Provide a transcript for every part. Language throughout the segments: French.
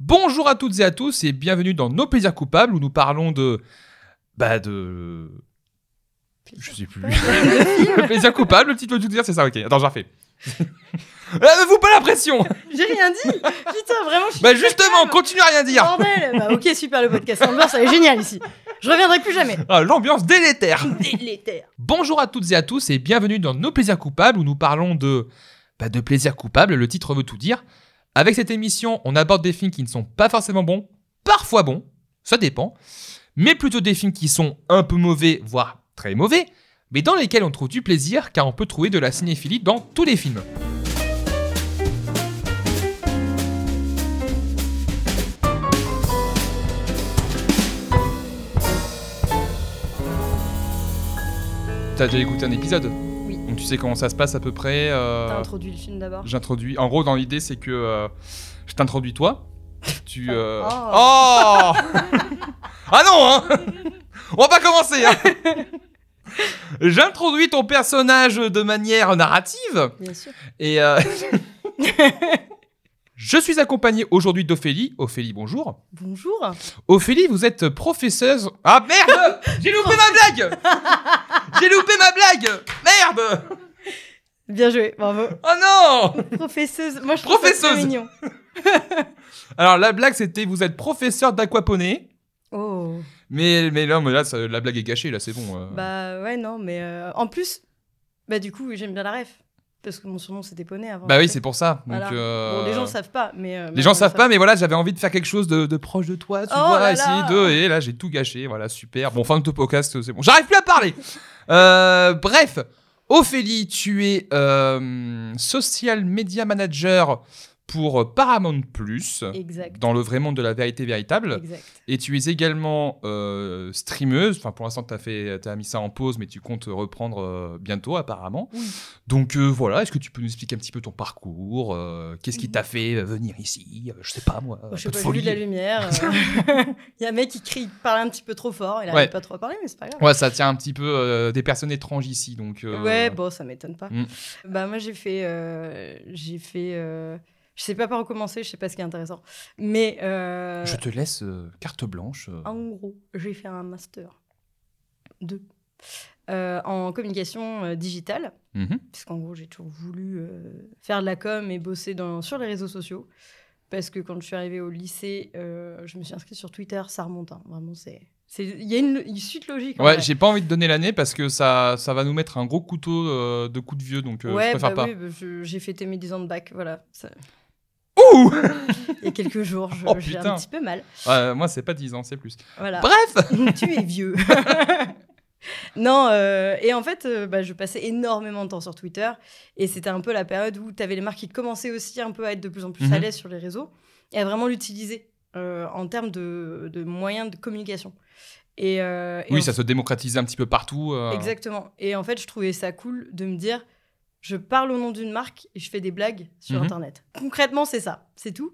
Bonjour à toutes et à tous et bienvenue dans Nos plaisirs coupables où nous parlons de. Bah de. Je sais plus. Le plaisir coupable, le titre de tout dire, c'est ça, ok. Attends, j'en refais. Euh, vous pas la pression J'ai rien dit Putain, vraiment, je suis Bah justement, calme. continue à rien dire Bordel Bah ok, super le podcast. L'ambiance, elle est géniale ici. Je reviendrai plus jamais. Ah, L'ambiance délétère Délétère. Bonjour à toutes et à tous et bienvenue dans Nos plaisirs coupables où nous parlons de. Bah de plaisirs coupables, le titre veut tout dire. Avec cette émission, on aborde des films qui ne sont pas forcément bons, parfois bons, ça dépend, mais plutôt des films qui sont un peu mauvais, voire très mauvais, mais dans lesquels on trouve du plaisir car on peut trouver de la cinéphilie dans tous les films. T'as déjà écouté un épisode? Tu sais comment ça se passe à peu près euh, T'as introduit le film d'abord. J'introduis. En gros, dans l'idée, c'est que euh, je t'introduis toi. Tu. euh, Oh. Oh Ah non, hein On va pas commencer, hein J'introduis ton personnage de manière narrative Bien sûr. et. Je suis accompagné aujourd'hui d'Ophélie. Ophélie, bonjour. Bonjour. Ophélie, vous êtes professeuse. Ah merde J'ai loupé ma blague J'ai loupé ma blague Merde Bien joué, bravo. Oh non Professeuse. Moi, je trouve ça très Professeuse. mignon. Alors la blague c'était vous êtes professeur d'aquaponie. Oh. Mais, mais là, mais là ça- la blague est gâchée, là c'est bon. euh. Bah ouais, non, mais euh, en plus, bah du coup, j'aime bien la ref. Parce que mon surnom, c'était Poney avant. Bah oui, c'est pour ça. Donc, Voilà. euh, Bon, les gens savent pas, mais. euh, Les gens ils savent pas, mais voilà, j'avais envie de faire quelque chose de, de proche de toi, tu Oh vois, essayer de. Et là, j'ai tout gâché, voilà, super. Bon, fin de ton podcast, c'est bon. J'arrive plus à parler Euh, Bref, Ophélie, tu es social media manager pour Paramount Plus, Exact. dans le vrai monde de la vérité véritable. Exact. Et tu es également euh, streameuse. Enfin, pour l'instant, tu as, fait- t'as mis ça en pause, mais tu comptes reprendre euh, bientôt, apparemment. Oui. Donc, euh, voilà. Est-ce que tu peux nous expliquer un petit peu ton parcours Qu'est-ce qui t'a fait euh, venir ici Je sais pas, moi. Un je sais pas, de la lumière. Il y a un mec qui crie, qui parle un petit peu trop fort. Il Ouais. arrive pas trop à parler, mais c'est pas grave. Ouais, ça tient un petit peu des personnes étranges ici. Donc, Ouais, bon, ça m'étonne pas. Mm. Bah moi j'ai fait, j'ai fait, je sais pas par où commencer, je sais pas ce qui est intéressant, mais euh, je te laisse euh, carte blanche. euh. en gros j'ai fait un master 2 euh, en communication digitale, Mhm. puisqu'en gros j'ai toujours voulu faire de la com et bosser dans, sur les réseaux sociaux, parce que quand je suis arrivée au lycée, je me suis inscrite sur Twitter, ça remonte, hein, vraiment c'est, il y a une, une suite logique. Ouais, j'ai pas envie de donner l'année parce que ça, ça va nous mettre un gros couteau euh, de coups de vieux, donc euh, je ouais, préfère bah pas. oui, bah, j'ai fêté mes 10 ans de bac, voilà. ça- Ouh Il y a quelques jours, je- Oh, j'ai un petit peu mal. Ouais, Moi, c'est pas 10 ans, c'est plus. Voilà. Bref tu es vieux. non, euh, et en fait, euh, bah, je passais énormément de temps sur Twitter. Et c'était un peu la période où tu avais les marques qui commençaient aussi un peu à être de plus en plus à Mhm. l'aise sur les réseaux et à vraiment l'utiliser euh, en termes de, de moyens de communication. Et, euh, et Oui, ça se démocratisait un petit peu partout. euh. Exactement. Et en fait, je trouvais ça cool de me dire, je parle au nom d'une marque et je fais des blagues sur Mhm. Internet. Concrètement, c'est ça, c'est tout.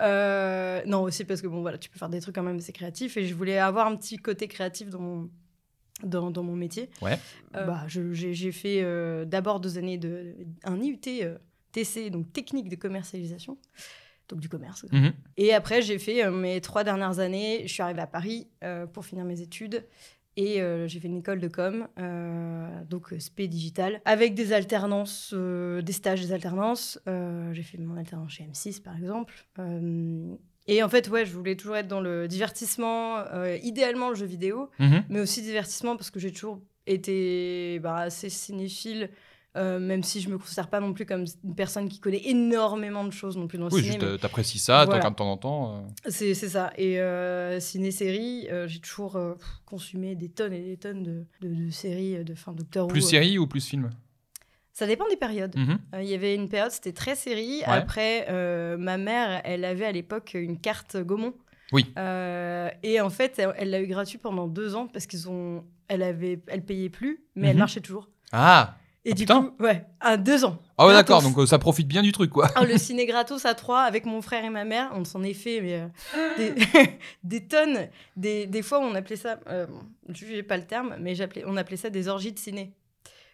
Euh, non, aussi parce que bon, voilà, tu peux faire des trucs quand même assez créatifs et je voulais avoir un petit côté créatif dans mon, dans, dans mon métier. Ouais. Euh, bah, j'ai j'ai fait euh, d'abord deux années de un IUT TC, donc technique de commercialisation, donc du commerce. Mhm. Et après, j'ai fait mes trois dernières années. Je suis arrivée à Paris pour finir mes études. Et euh, j'ai fait une école de com, euh, donc euh, spé digital, avec des alternances, euh, des stages, des alternances. J'ai fait mon alternance chez M6, par exemple. Et en fait, ouais, je voulais toujours être dans le divertissement, idéalement le jeu vidéo, Mhm. mais aussi divertissement parce que j'ai toujours été bah, assez cinéphile, euh, même si je me considère pas non plus comme une personne qui connaît énormément de choses non plus dans le Oui, ciné. euh, t'apprécies ça, Voilà. de temps en temps. euh. c'est ça. Et euh, ciné-série, j'ai toujours consumé des tonnes et des tonnes de, de, de séries, de fin Doctor Who. Plus euh. série ou plus film Ça dépend des périodes. Mhm. Euh, Il y avait une période, c'était très série. Ouais. Après, euh, ma mère, elle avait à l'époque une carte Gaumont. Oui. Euh, et en fait, elle l'a eu gratuit pendant deux ans parce qu'ils ont, elle avait, elle payait plus, mais elle Mhm. marchait toujours. Ah Et Ah, du putain. coup, ouais, à deux ans. Ah ouais, d'accord, donc euh, ça profite bien du truc, quoi. Ah, le ciné gratos à trois avec mon frère et ma mère, on s'en est fait mais, euh, des, des tonnes. Des, des fois, on appelait ça, euh, je n'ai pas le terme, mais j'appelais, on appelait ça des orgies de ciné.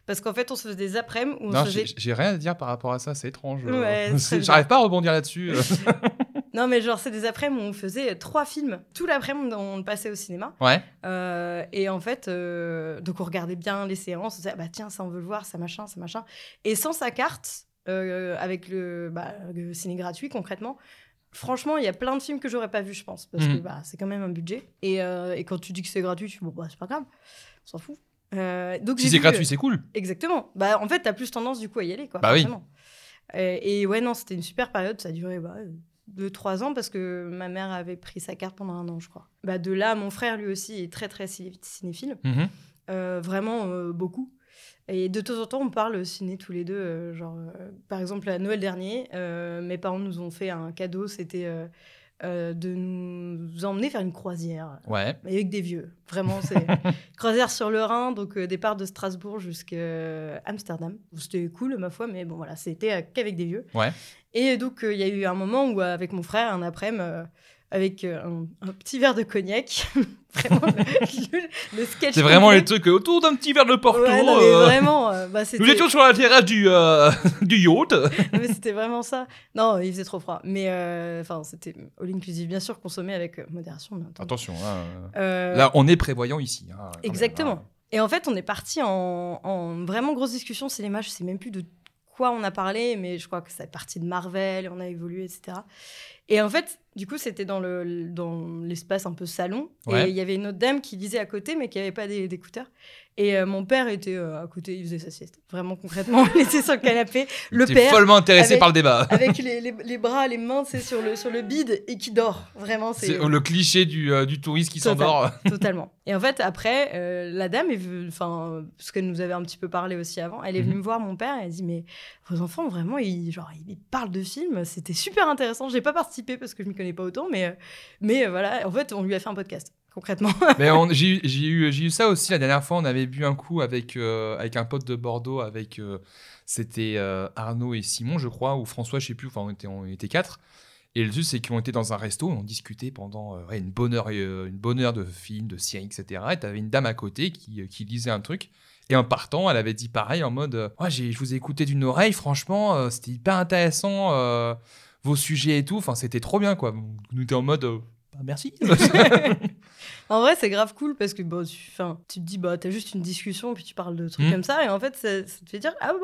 Parce qu'en fait, on se faisait des après-midi où on Non, se j'ai faisait. j'ai rien à dire par rapport à ça, c'est étrange. euh. Ouais. J'arrive pas à rebondir là-dessus. Non, mais genre, c'est des après-midi où on faisait trois films. Tout l'après-midi, on passait au cinéma. Ouais. Euh, et en fait, euh, donc on regardait bien les séances. On se disait, bah tiens, ça on veut le voir, ça machin, ça machin. Et sans sa carte, euh, avec le, bah, le ciné gratuit concrètement, franchement, il y a plein de films que j'aurais pas vu, je pense. Parce que Mhm. bah, c'est quand même un budget. Et, et quand tu dis que c'est gratuit, tu dis, bon, bah, c'est pas grave, on s'en fout. Donc Si c'est gratuit, c'est cool. Exactement. Bah, en fait, t'as plus tendance du coup à y aller, quoi. Bah oui. Euh, et ouais, non, c'était une super période. Ça a duré bah, 2-3 ans parce que ma mère avait pris sa carte pendant un an, je crois. Bah, de là, mon frère, lui aussi, est très, très ciné- cinéphile. Mhm. Euh, vraiment euh, beaucoup. Et de temps en temps, on parle ciné tous les deux. euh, genre, par exemple, à Noël dernier, mes parents nous ont fait un cadeau. C'était euh, euh, de nous emmener faire une croisière. Ouais. Mais avec des vieux. Vraiment, c'est croisière sur le Rhin, donc euh, départ de Strasbourg jusqu'à Amsterdam. C'était cool, ma foi, mais bon, voilà, c'était euh, qu'avec des vieux. Ouais. Et donc, euh, il y a eu un moment où, euh, avec mon frère, un après-midi, euh, avec euh, un, un petit verre de cognac, vraiment, le, le sketch. C'est vraiment les trucs autour d'un petit verre de Porto. Ouais, non, mais euh, vraiment, euh, bah, Nous étions sur la terrasse du, euh, du yacht. non, mais c'était vraiment ça. Non, il faisait trop froid. Mais euh, enfin, c'était all inclusive, bien sûr, consommé avec euh, modération. bien. Attention, hein, Euh, là, on est prévoyant ici. hein, même, Exactement. hein. Et en fait, on est parti en, en vraiment grosse discussion cinéma. Je sais même plus de quoi on a parlé, mais je crois que ça est parti de Marvel, on a évolué, etc. Et en fait, du coup, c'était dans le dans l'espace un peu salon. Ouais. Et il y avait une autre dame qui lisait à côté, mais qui avait pas d'écouteurs. Et euh, mon père était euh, à côté, il faisait sa sieste. Vraiment concrètement, il était sur le canapé, le T'es père follement intéressé avec- par le débat. avec les, les- les bras, les mains, c'est sur le sur le bide et qui dort. Vraiment, c'est C'est le cliché du, euh, du touriste qui Total. s'endort. Totalement. Et en fait, après, la dame enfin, parce qu'elle nous avait un petit peu parlé aussi avant, elle est venue Mhm. me voir mon père et elle a dit Mais vos enfants, vraiment, ils, genre, ils parlent de films, c'était super intéressant. J'ai pas participé parce que je m'y connais pas autant, mais, euh, mais euh, voilà, en fait, on lui a fait un podcast, concrètement. Mais j'ai eu- eu, ça aussi la dernière fois. On avait bu un coup avec, euh, avec un pote de Bordeaux. Avec, c'était Arnaud et Simon, je crois, ou François, je sais plus. Enfin, on était, on était quatre. Et le truc, c'est qu'on était dans un resto, on discutait pendant une, bonne heure, une bonne heure de films, de séries, etc. Et t'avais une dame à côté qui, qui lisait un truc. Et en partant, elle avait dit pareil en mode j'ai- Je vous ai écouté d'une oreille, franchement, c'était hyper intéressant, vos sujets et tout. Enfin, c'était trop bien, quoi. Nous étions en mode euh, Bah, Merci. en vrai, c'est grave cool parce que bon, tu, 'fin, tu te dis, bah, t'as juste une discussion, puis tu parles de trucs Mhm. comme ça, et en fait, ça, ça te fait dire Ah bon,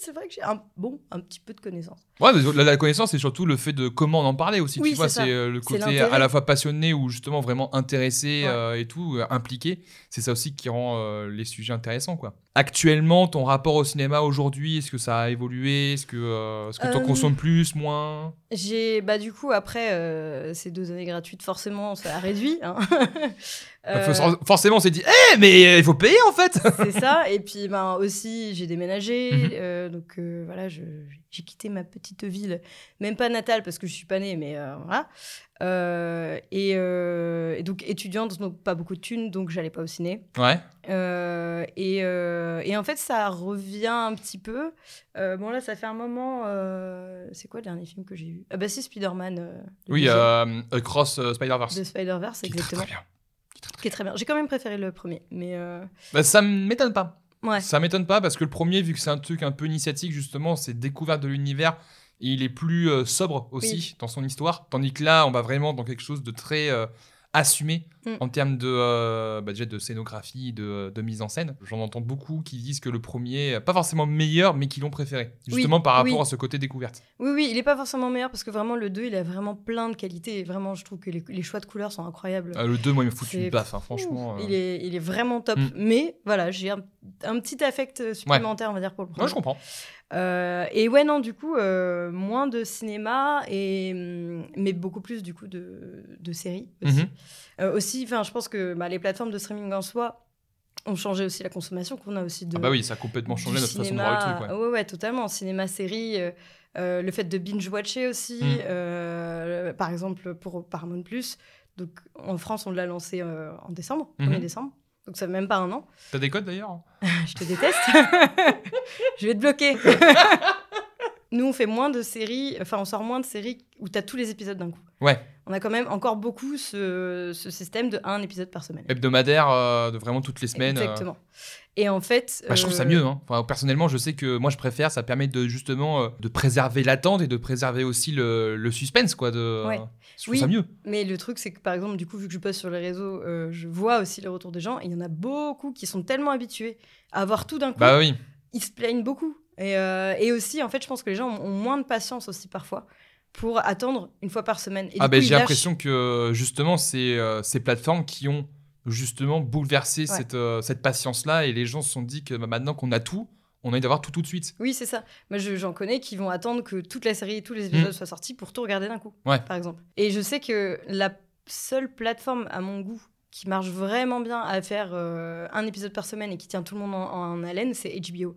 c'est vrai que j'ai un, bon, un petit peu de connaissances. Ouais, la, la connaissance, c'est surtout le fait de comment on en parler aussi. Oui, tu vois, c'est euh, le côté à la fois passionné ou justement vraiment intéressé Ouais. euh, et tout, euh, impliqué. C'est ça aussi qui rend les sujets intéressants, quoi. Actuellement, ton rapport au cinéma aujourd'hui, est-ce que ça a évolué? Est-ce que tu en consommes plus, moins? J'ai, bah, du coup, après ces deux années gratuites, forcément, ça a réduit. hein. Euh, Forcément, on s'est dit, eh, mais il faut payer en fait c'est ça. Et puis, ben, aussi, j'ai déménagé. Mhm. euh, donc, euh, voilà, j'ai quitté ma petite ville. Même pas natale, parce que je suis pas née, mais voilà. Et, et donc, étudiante, donc pas beaucoup de thunes, donc j'allais pas au ciné. Ouais. Et, et en fait, ça revient un petit peu. Bon, là, ça fait un moment. c'est quoi le dernier film que j'ai vu? Ah, bah, c'est Spider-Man. Oui, Across Spider-Verse. de Spider-Verse, très, exactement. très bien. Qui est très bien. J'ai quand même préféré le premier. Mais euh, Bah, ça m'étonne pas. ouais. Ça m'étonne pas parce que le premier, vu que c'est un truc un peu initiatique, justement, c'est découverte de l'univers. Et il est plus euh, sobre aussi Oui. dans son histoire. Tandis que là, on va vraiment dans quelque chose de très euh, assumé Mm. en termes de, euh, bah, déjà de scénographie, de, de mise en scène. J'en entends beaucoup qui disent que le premier, pas forcément meilleur, mais qui l'ont préféré. Justement par rapport oui. à ce côté découverte. Oui, oui, il est pas forcément meilleur parce que vraiment, le 2, il a vraiment plein de qualités. Et vraiment, je trouve que les, les choix de couleurs sont incroyables. Euh, le 2, moi, il me fout une baffe, hein, franchement. Ouh, euh. il, est, il est vraiment top. Mm. Mais voilà, j'ai un, un petit affect euh, supplémentaire, on va dire, pour le premier. Ouais, je comprends. Euh, et ouais, non, du coup, euh, moins de cinéma, et, hum, mais beaucoup plus, du coup, de, de séries aussi. Mhm. Euh, aussi, enfin, je pense que bah, les plateformes de streaming en soi ont changé aussi la consommation qu'on a aussi de. Ah bah oui, ça a complètement changé notre façon de cinéma. voir le truc. ouais. ouais. ouais, totalement. Cinéma, série, euh, euh, le fait de binge-watcher aussi, Mm. euh, par exemple pour Paramount+. Donc, en France, on l'a lancé en décembre, Mhm. 1er décembre. Donc, ça fait même pas un an. T'as des codes d'ailleurs Je te déteste. je vais te bloquer. nous, on fait moins de séries, enfin, on sort moins de séries où tu as tous les épisodes d'un coup. Ouais. On a quand même encore beaucoup ce, ce système de un épisode par semaine. Hebdomadaire, euh, de vraiment toutes les semaines. euh. Et en fait. Bah, je trouve ça euh, mieux. Hein. Enfin, personnellement, je sais que moi, je préfère. Ça permet de justement euh, de préserver l'attente et de préserver aussi le, le suspense, quoi. De... Ouais. Je trouve Oui. ça mieux. Mais le truc, c'est que par exemple, du coup, vu que je poste sur les réseaux, euh, je vois aussi les retours des gens. Et il y en a beaucoup qui sont tellement habitués à avoir tout d'un coup. Bah oui. ils se plaignent beaucoup. Et, euh, et aussi, en fait, je pense que les gens ont, moins de patience aussi parfois pour attendre une fois par semaine. Et Ah ben coup, j'ai l'impression que justement c'est euh, ces plateformes qui ont justement bouleversé Ouais. cette, euh, cette patience-là et les gens se sont dit que bah, maintenant qu'on a tout, on a envie d'avoir tout tout de suite. Oui, c'est ça. Moi, je- j'en connais qui vont attendre que toute la série, tous les épisodes soient sortis pour tout regarder d'un coup, Mm. Ouais. par exemple. Et je sais que la seule plateforme, à mon goût, qui marche vraiment bien à faire euh, un épisode par semaine et qui tient tout le monde en, en haleine, c'est HBO.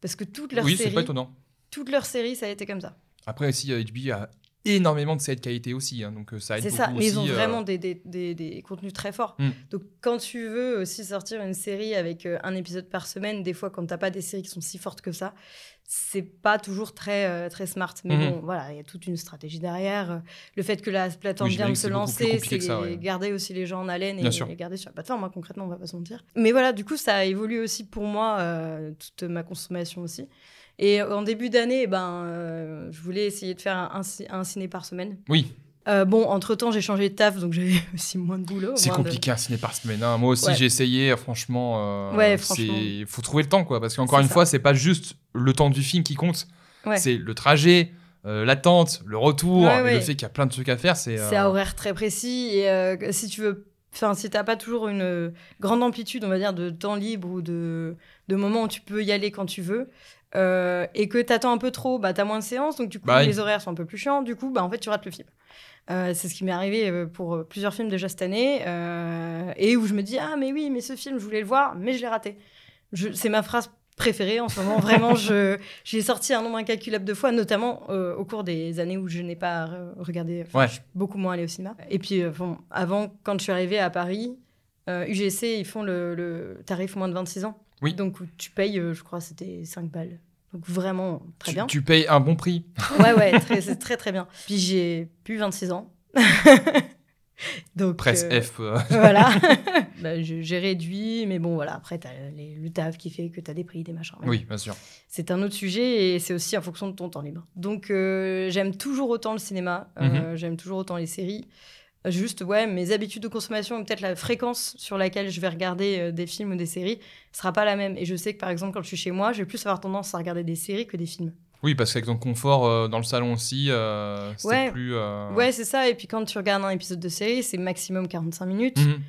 Parce que toutes leurs oui, c'est pas séries, étonnant. toutes leurs séries, ça a été comme ça. Après euh, HBO a énormément de de qualité aussi, hein, donc euh, ça aide C'est ça, mais ils ont aussi, euh, vraiment des, des, des- des contenus très forts. Mm. Donc quand tu veux aussi sortir une série avec euh, un épisode par semaine, des fois quand t'as pas des séries qui sont si fortes que ça, c'est pas toujours très, euh, très smart. Mais Mhm. bon, voilà, il y a toute une stratégie derrière. Le fait que la plateforme Oui, vient de se lancer, c'est ouais. garder aussi les gens en haleine et les garder sur la plateforme, hein, concrètement, on va pas se mentir. Mais voilà, du coup, ça a évolué aussi pour moi, toute ma consommation aussi. Et en début d'année, eh ben, euh, je voulais essayer de faire un, un ci- un ciné par semaine. Oui, Euh, bon, entre-temps, j'ai changé de taf, donc j'avais aussi moins de boulot. c'est de- compliqué un ciné par semaine. hein. Moi aussi Ouais. j'ai essayé, euh, franchement. euh, Ouais, franchement. faut trouver le temps quoi, parce qu'encore une ça. fois c'est pas juste le temps du film qui compte, Ouais. c'est le trajet. euh, l'attente, le retour, et le fait qu'il y a plein de trucs à faire, c'est. À horaire très précis. Et si tu veux. Enfin, si t'as pas toujours une grande amplitude, on va dire, de temps libre ou de, de moments où tu peux y aller quand tu veux, euh, et que t'attends un peu trop, bah t'as moins de séances, donc du coup Bah les horaires sont un peu plus chiants, du coup, bah en fait tu rates le film. Euh, c'est ce qui m'est arrivé euh, pour plusieurs films déjà cette année, euh, et où je me dis ah mais oui mais ce film je voulais le voir, mais je l'ai raté. C'est ma phrase préférée en ce moment. Vraiment, je j'ai sorti un nombre incalculable de fois, notamment au cours des années où je n'ai pas re- regardé. enfin, Ouais. Je suis beaucoup moins allée au cinéma. Et puis, bon, avant, quand je suis arrivée à Paris, UGC, ils font le, le tarif moins de 26 ans. Oui. Donc, tu payes, euh, je crois, c'était 5 balles. Donc, vraiment, très tu, bien. tu payes un bon prix. Ouais, ouais, très- c'est très, très bien. Puis, j'ai plus 26 ans. Donc, Presse euh, F. euh, voilà. Bah, j'ai réduit, mais bon, voilà. Après, t'as les- le taf qui fait que t'as des prix, des machins. Mais Oui, bien sûr. c'est un autre sujet et c'est aussi en fonction de ton temps libre. Donc euh, j'aime toujours autant le cinéma, euh, j'aime toujours autant les séries. Juste, ouais, mes habitudes de consommation, ou peut-être la fréquence sur laquelle je vais regarder euh, des films ou des séries, sera pas la même. Et je sais que par exemple, quand je suis chez moi, je vais plus avoir tendance à regarder des séries que des films. Oui, parce qu'avec ton confort euh, dans le salon aussi, euh, c'est Ouais. plus. Ouais, c'est ça. Et puis quand tu regardes un épisode de série, c'est maximum 45 minutes. mhm.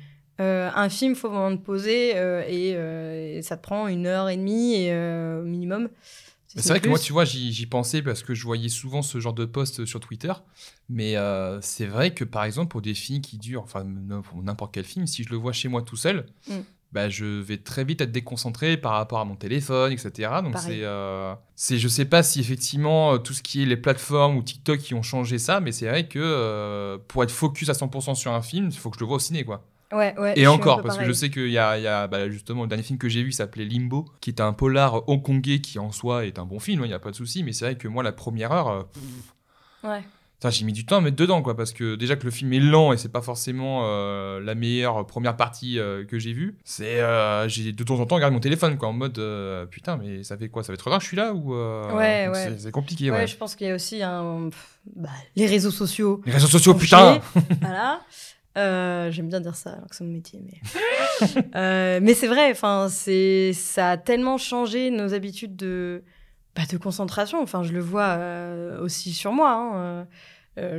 Un film, faut vraiment te poser et, et ça te prend une heure et demie et, minimum. C'est vrai que moi, tu vois, j'y pensais parce que je voyais souvent ce genre de post sur Twitter. Mais euh, c'est vrai que, par exemple, pour des films qui durent, enfin, pour n'importe quel film, si je le vois chez moi tout seul, Mm. bah, je vais très vite être déconcentré par rapport à mon téléphone, etc. Donc, c'est. euh, c'est- je sais pas si effectivement, euh, tout ce qui est les plateformes ou TikTok qui ont changé ça, mais c'est vrai que euh, pour être focus à 100% sur un film, il faut que je le vois au ciné, quoi. Ouais, ouais, je Et encore, parce que je sais qu'il y a, il y a, bah, justement le dernier film que j'ai vu s'appelait Limbo, qui est un polar hongkongais qui en soi est un bon film, hein, il n'y a pas de souci, mais c'est vrai que moi la première heure, euh, Ouais. j'ai mis du temps à mettre dedans, quoi, parce que déjà que le film est lent et c'est pas forcément euh, la meilleure première partie euh, que j'ai vue, c'est euh, j'ai de temps en temps regardé mon téléphone, quoi, en mode euh, putain, mais ça fait quoi Ça fait heures que je suis là ou euh, Ouais, ouais. c'est- compliqué, Ouais, ouais. je pense qu'il y a aussi un... bah, les réseaux sociaux. Les réseaux sociaux, putain. Voilà. Euh, J'aime bien dire ça alors que c'est mon métier, mais Euh, mais c'est vrai. Enfin, c'est ça a tellement changé nos habitudes de bah, de concentration. Enfin, je le vois euh, aussi sur moi. hein.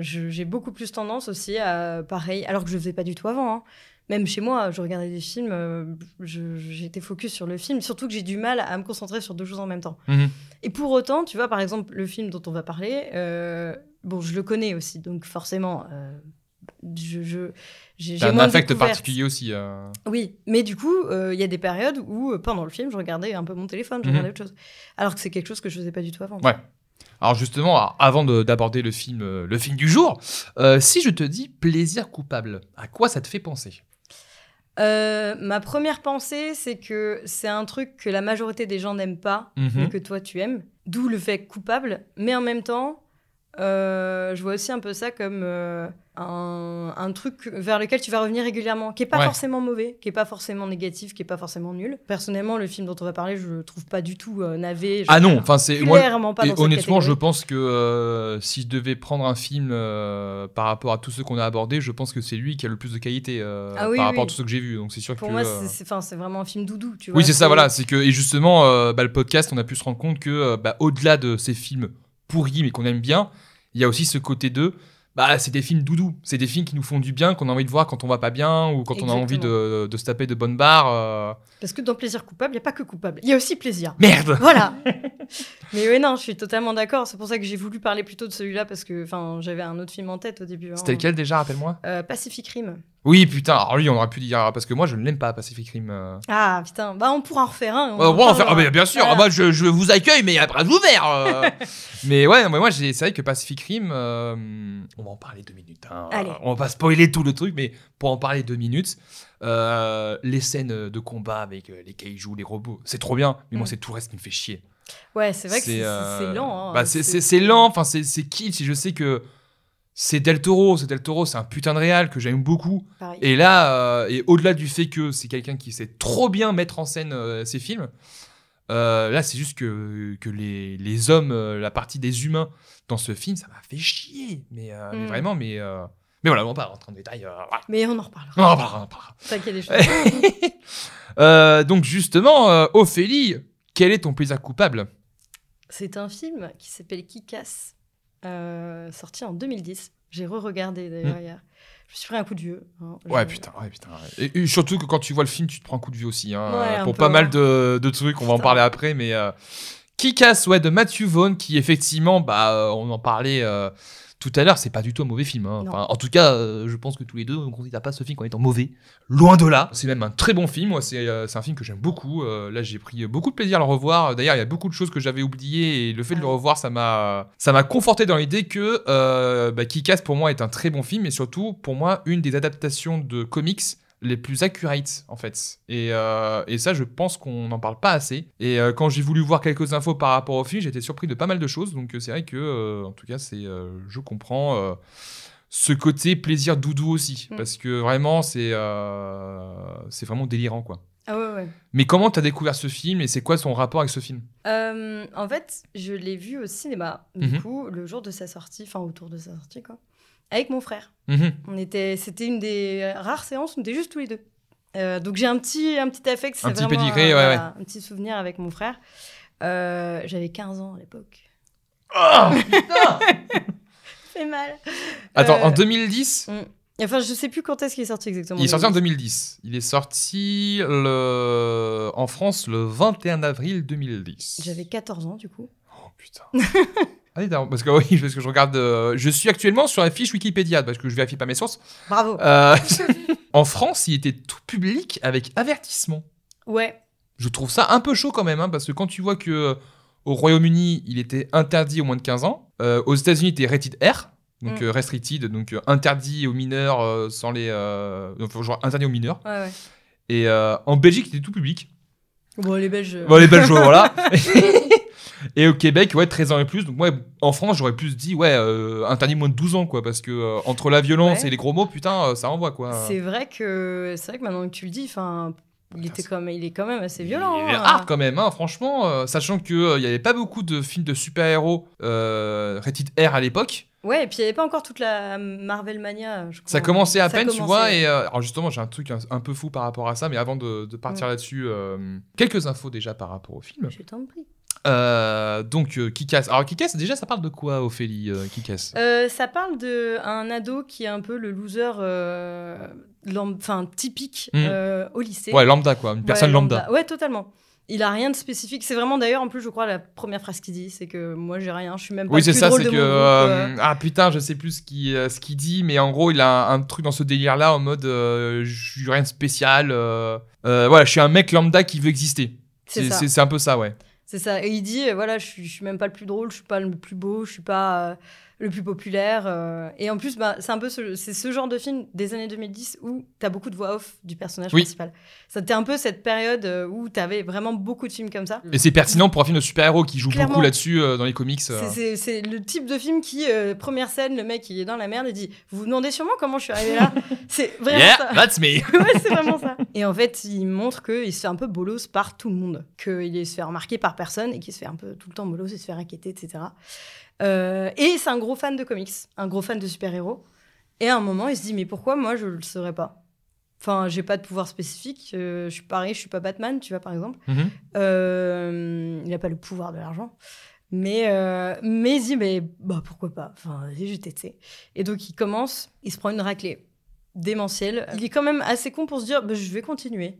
J'ai beaucoup plus tendance aussi à pareil, alors que je le faisais pas du tout avant. hein. Même chez moi, je regardais des films, j'étais focus sur le film, surtout que j'ai du mal à me concentrer sur deux choses en même temps. Mhm. Et pour autant, tu vois, par exemple, le film dont on va parler, bon, je le connais aussi, donc forcément, je, je, j'ai un affect particulier aussi. euh. Oui, mais du coup, euh, il y a des périodes où, euh, pendant le film, je regardais un peu mon téléphone, je Mhm. regardais autre chose. Alors que c'est quelque chose que je faisais pas du tout avant. Ouais. Alors justement, avant de- d'aborder le film, le film du jour, euh, si je te dis plaisir coupable, à quoi ça te fait penser? Ma première pensée, c'est que c'est un truc que la majorité des gens n'aiment pas, Mhm. mais que toi tu aimes. D'où le fait coupable. Mais en même temps, euh, je vois aussi un peu ça comme euh, un, un truc vers lequel tu vas revenir régulièrement, qui est pas Ouais. forcément mauvais, qui est pas forcément négatif, qui est pas forcément nul. Personnellement, le film dont on va parler, je le trouve pas du tout euh, navet. Ah non, enfin c'est moi. clairement pas Et dans cette honnêtement, je pense que euh, si je devais prendre un film par rapport à tous ceux qu'on a abordés, je pense que c'est lui qui a le plus de qualité Ah oui, par rapport oui. à tous ceux que j'ai vus. Donc c'est sûr Pour que. moi, euh, c'est- vraiment un film doudou. Tu vois, Oui, c'est ça, voilà. C'est que et justement, bah, le podcast, on a pu se rendre compte que bah, au-delà de ces films pourris mais qu'on aime bien, il y a aussi ce côté de. Bah, c'est des films doudou. C'est des films qui nous font du bien, qu'on a envie de voir quand on va pas bien ou quand on a envie de, de se taper de bonnes barres. euh. Parce que dans Plaisir coupable, il n'y a pas que coupable. Il y a aussi plaisir. Merde Voilà. Mais oui, non, je suis totalement d'accord. C'est pour ça que j'ai voulu parler plutôt de celui-là parce que j'avais un autre film en tête au début. hein. C'était lequel déjà, rappelle-moi? Euh, Pacific Rim. Oui, putain. Alors lui, on aurait pu dire parce que moi, je ne l'aime pas, Pacific Rim. euh. Ah putain, bah on pourra en refaire un. Euh, en ah, bah, bien sûr, Voilà. ah, moi je, je vous accueille, mais après ouvert. euh. mais ouais, non, mais moi j'ai- c'est vrai que Pacific Rim, euh, on va en parler deux minutes. hein. Allez. On va pas spoiler tout le truc, mais pour en parler deux minutes, euh, les scènes de combat avec euh, les kaijus, les robots, c'est trop bien. Mais moi Mm. c'est tout le reste qui me fait chier. Ouais, c'est vrai que c'est euh, lent. hein. bah, c'est- c'est c'est lent, enfin c'est c'est kitsch. Et je sais que c'est Del Toro, c'est Del Toro, c'est un putain de réal que j'aime beaucoup. Pareil. Et là, euh, et au-delà du fait que c'est quelqu'un qui sait trop bien mettre en scène euh, ses films, euh, là, c'est juste que, que les, les hommes, euh, la partie des humains dans ce film, ça m'a fait chier. Mais, euh, mais Mm. vraiment, mais, euh, mais voilà, on va pas rentrer en détail. euh, voilà. Mais on en reparlera. On en parlera, on en parlera. T'inquiète des choses. Euh, donc justement, euh, Ophélie, quel est ton plaisir coupable? C'est un film qui s'appelle Kick-Ass, euh, sorti en 2010. J'ai re-regardé d'ailleurs hier. Je me suis pris un coup de vieux. hein. Ouais, Je- putain, ouais, putain. ouais. Et, et surtout que quand tu vois le film, tu te prends un coup de vue aussi. hein, Ouais, pour peu, pas mal de, de trucs, on va en Putain. parler après. Mais euh, Kick-Ass, ouais, de Matthew Vaughn, qui effectivement, bah, euh, on en parlait euh, tout à l'heure, c'est pas du tout un mauvais film. hein. Enfin, en tout cas, euh, je pense que tous les deux, on ne considère pas ce film comme étant mauvais. Loin de là. C'est même un très bon film. Moi, c'est euh, c'est un film que j'aime beaucoup. Euh, là, j'ai pris beaucoup de plaisir à le revoir. D'ailleurs, il y a beaucoup de choses que j'avais oubliées et le fait de le revoir, ça m'a ça m'a conforté dans l'idée que bah, Kick-Ass, pour moi, est un très bon film et surtout, pour moi, une des adaptations de comics les plus accurate en fait. Et, euh, et ça, je pense qu'on n'en parle pas assez. Et euh, quand j'ai voulu voir quelques infos par rapport au film, j'étais surpris de pas mal de choses. Donc euh, c'est vrai que, euh, en tout cas, c'est, je comprends ce côté plaisir doudou aussi, Mm. parce que vraiment, c'est, c'est vraiment délirant quoi. Ah ouais, ouais. Mais comment t'as découvert ce film et c'est quoi son rapport avec ce film? Euh, en fait, je l'ai vu au cinéma, du Mhm. coup, le jour de sa sortie, enfin autour de sa sortie, quoi, avec mon frère. Mhm. On était, c'était une des rares séances où on était juste tous les deux. Euh, donc j'ai un petit, un petit affect, c'est Un petit pédigré, un, ouais, voilà, un petit souvenir avec mon frère. Euh, J'avais 15 ans à l'époque. Ah fait mal. Attends, Euh, en 2010 Enfin, je sais plus quand est-ce qu'il est sorti exactement. Il est sorti en mais- 2010. Il est sorti le... en France le 21 avril 2010. J'avais 14 ans du coup. Oh putain. Ah parce que oui, parce que je regarde. euh, je suis actuellement sur la fiche Wikipédia parce que je vérifie pas mes sources. Bravo. Euh, en France, il était tout public avec avertissement. Ouais. Je trouve ça un peu chaud quand même, hein, parce que quand tu vois que euh, au Royaume-Uni, il était interdit aux moins de 15 ans, aux États-Unis, il était rated R, donc Mm. restricted, donc interdit aux mineurs sans les, enfin, genre interdit aux mineurs. Ouais, ouais. Et en Belgique, il était tout public. Bon, les Belges. euh, Bon, les Belges, voilà. et au Québec, ouais, 13 ans et plus. Donc, ouais, en France, j'aurais plus dit, ouais, euh, interdit moins de 12 ans, quoi. Parce que euh, entre la violence Ouais. et les gros mots, putain, euh, ça envoie, quoi. C'est vrai que c'est vrai que maintenant que tu le dis, enfin, il était quand même, il est quand même assez violent. Il est hein. hard quand même, hein, franchement. euh, sachant qu'il n'y avait pas beaucoup de films de super-héros euh, rated R à l'époque. Ouais, et puis il n'y avait pas encore toute la Marvel mania. Je crois. Ça commençait à Ça peine, tu vois. Et euh, alors justement, j'ai un truc un, un peu fou par rapport à ça, mais avant de, de partir là-dessus, euh, quelques infos déjà par rapport au film. Je t'en prie. Euh, donc, euh, Kick-Ass. Alors, Kick-Ass, déjà, ça parle de quoi, Ophélie, euh, Kick-Ass Euh, ça parle de un ado qui est un peu le loser, enfin typique Mm. euh, au lycée. Ouais, lambda, quoi. Une Ouais, personne lambda. Ouais, totalement. Il a rien de spécifique. C'est vraiment d'ailleurs en plus, je crois, la première phrase qu'il dit, c'est que moi j'ai rien, je suis même pas Oui, c'est ça, c'est que. groupe, ah putain, je sais plus ce qu'il euh, ce qu'il dit, mais en gros, il a un, un truc dans ce délire-là en mode je suis rien de spécial. voilà, je suis un mec lambda qui veut exister. C'est ça. C'est c'est un peu ça, ouais. C'est ça. Et il dit, voilà, je suis, suis même pas le plus drôle, je suis pas le plus beau, je suis pas, euh, le plus populaire. euh, et en plus, bah, c'est un peu ce, c'est ce genre de film des années 2010 où tu as beaucoup de voix off du personnage Oui. principal. C'était un peu cette période euh, où tu avais vraiment beaucoup de films comme ça. Et c'est pertinent pour un film de super-héros qui joue Clairement. beaucoup là-dessus euh, dans les comics. euh. C'est- C'est c'est le type de film qui, première scène, le mec il est dans la merde et dit Vous vous demandez sûrement comment je suis arrivé là C'est vraiment Yeah, ça. that's me. ouais, c'est vraiment ça. Et en fait, il montre qu'il se fait un peu bolos par tout le monde, qu'il se fait remarquer par personne et qu'il se fait un peu tout le temps bolos et se fait raqueter, etc. Euh, et c'est un gros fan de comics, un gros fan de super-héros. Et à un moment, il se dit Mais pourquoi moi je le serais pas? Enfin, j'ai pas de pouvoir spécifique. euh, je suis pareil, je suis pas Batman, tu vois, par exemple. Mhm. Euh, il n'a pas le pouvoir de l'argent. Mais, euh, mais il se dit, mais bah, pourquoi pas? Enfin, vas-y, je vais tester. Et donc, il commence, il se prend une raclée démentielle. Il est quand même assez con pour se dire, bah, je vais continuer.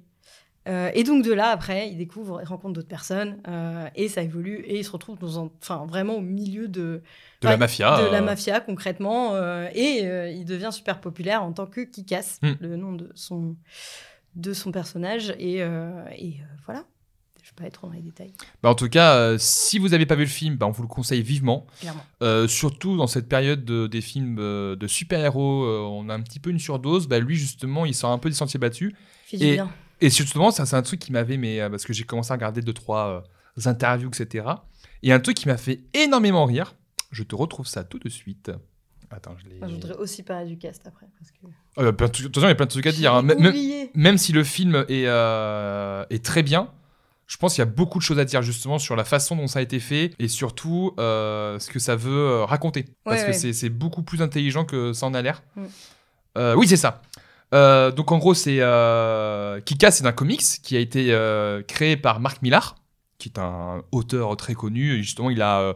Euh, et donc, de là, après, il découvre, il rencontre d'autres personnes, euh, et ça évolue, et il se retrouve dans un, enfin, vraiment au milieu de, De la mafia. de euh. la mafia, concrètement. euh, et euh, il devient super populaire en tant que Kikas, Hmm. le nom de son, de son personnage. Et, euh, et euh, voilà. Je ne vais pas être dans les détails, Bah, en tout cas, euh, si vous n'avez pas vu le film, bah, on vous le conseille vivement. clairement. Euh, surtout dans cette période de- des films euh, de super-héros, euh, on a un petit peu une surdose. Bah, lui, justement, il sort un peu des sentiers battus. Fait du bien. Et justement, ça, c'est un truc qui m'avait, mais euh, parce que j'ai commencé à regarder deux, trois euh, interviews, etc. Et un truc qui m'a fait énormément rire. Je te retrouve ça tout de suite. Attends, je l'ai. Moi, je voudrais aussi parler du cast après. Parce que... Ah, bah, de il y a plein de trucs à dire. hein. Même- si le film est, euh, est très bien, je pense qu'il y a beaucoup de choses à dire justement sur la façon dont ça a été fait et surtout euh, ce que ça veut raconter. Parce Ouais, que c'est- c'est beaucoup plus intelligent que ça en a l'air. Mm. Euh, oui, c'est ça. Euh, donc en gros, c'est euh, Kika, c'est un comics qui a été euh, créé par Mark Millar, qui est un auteur très connu. Et justement, il a, euh,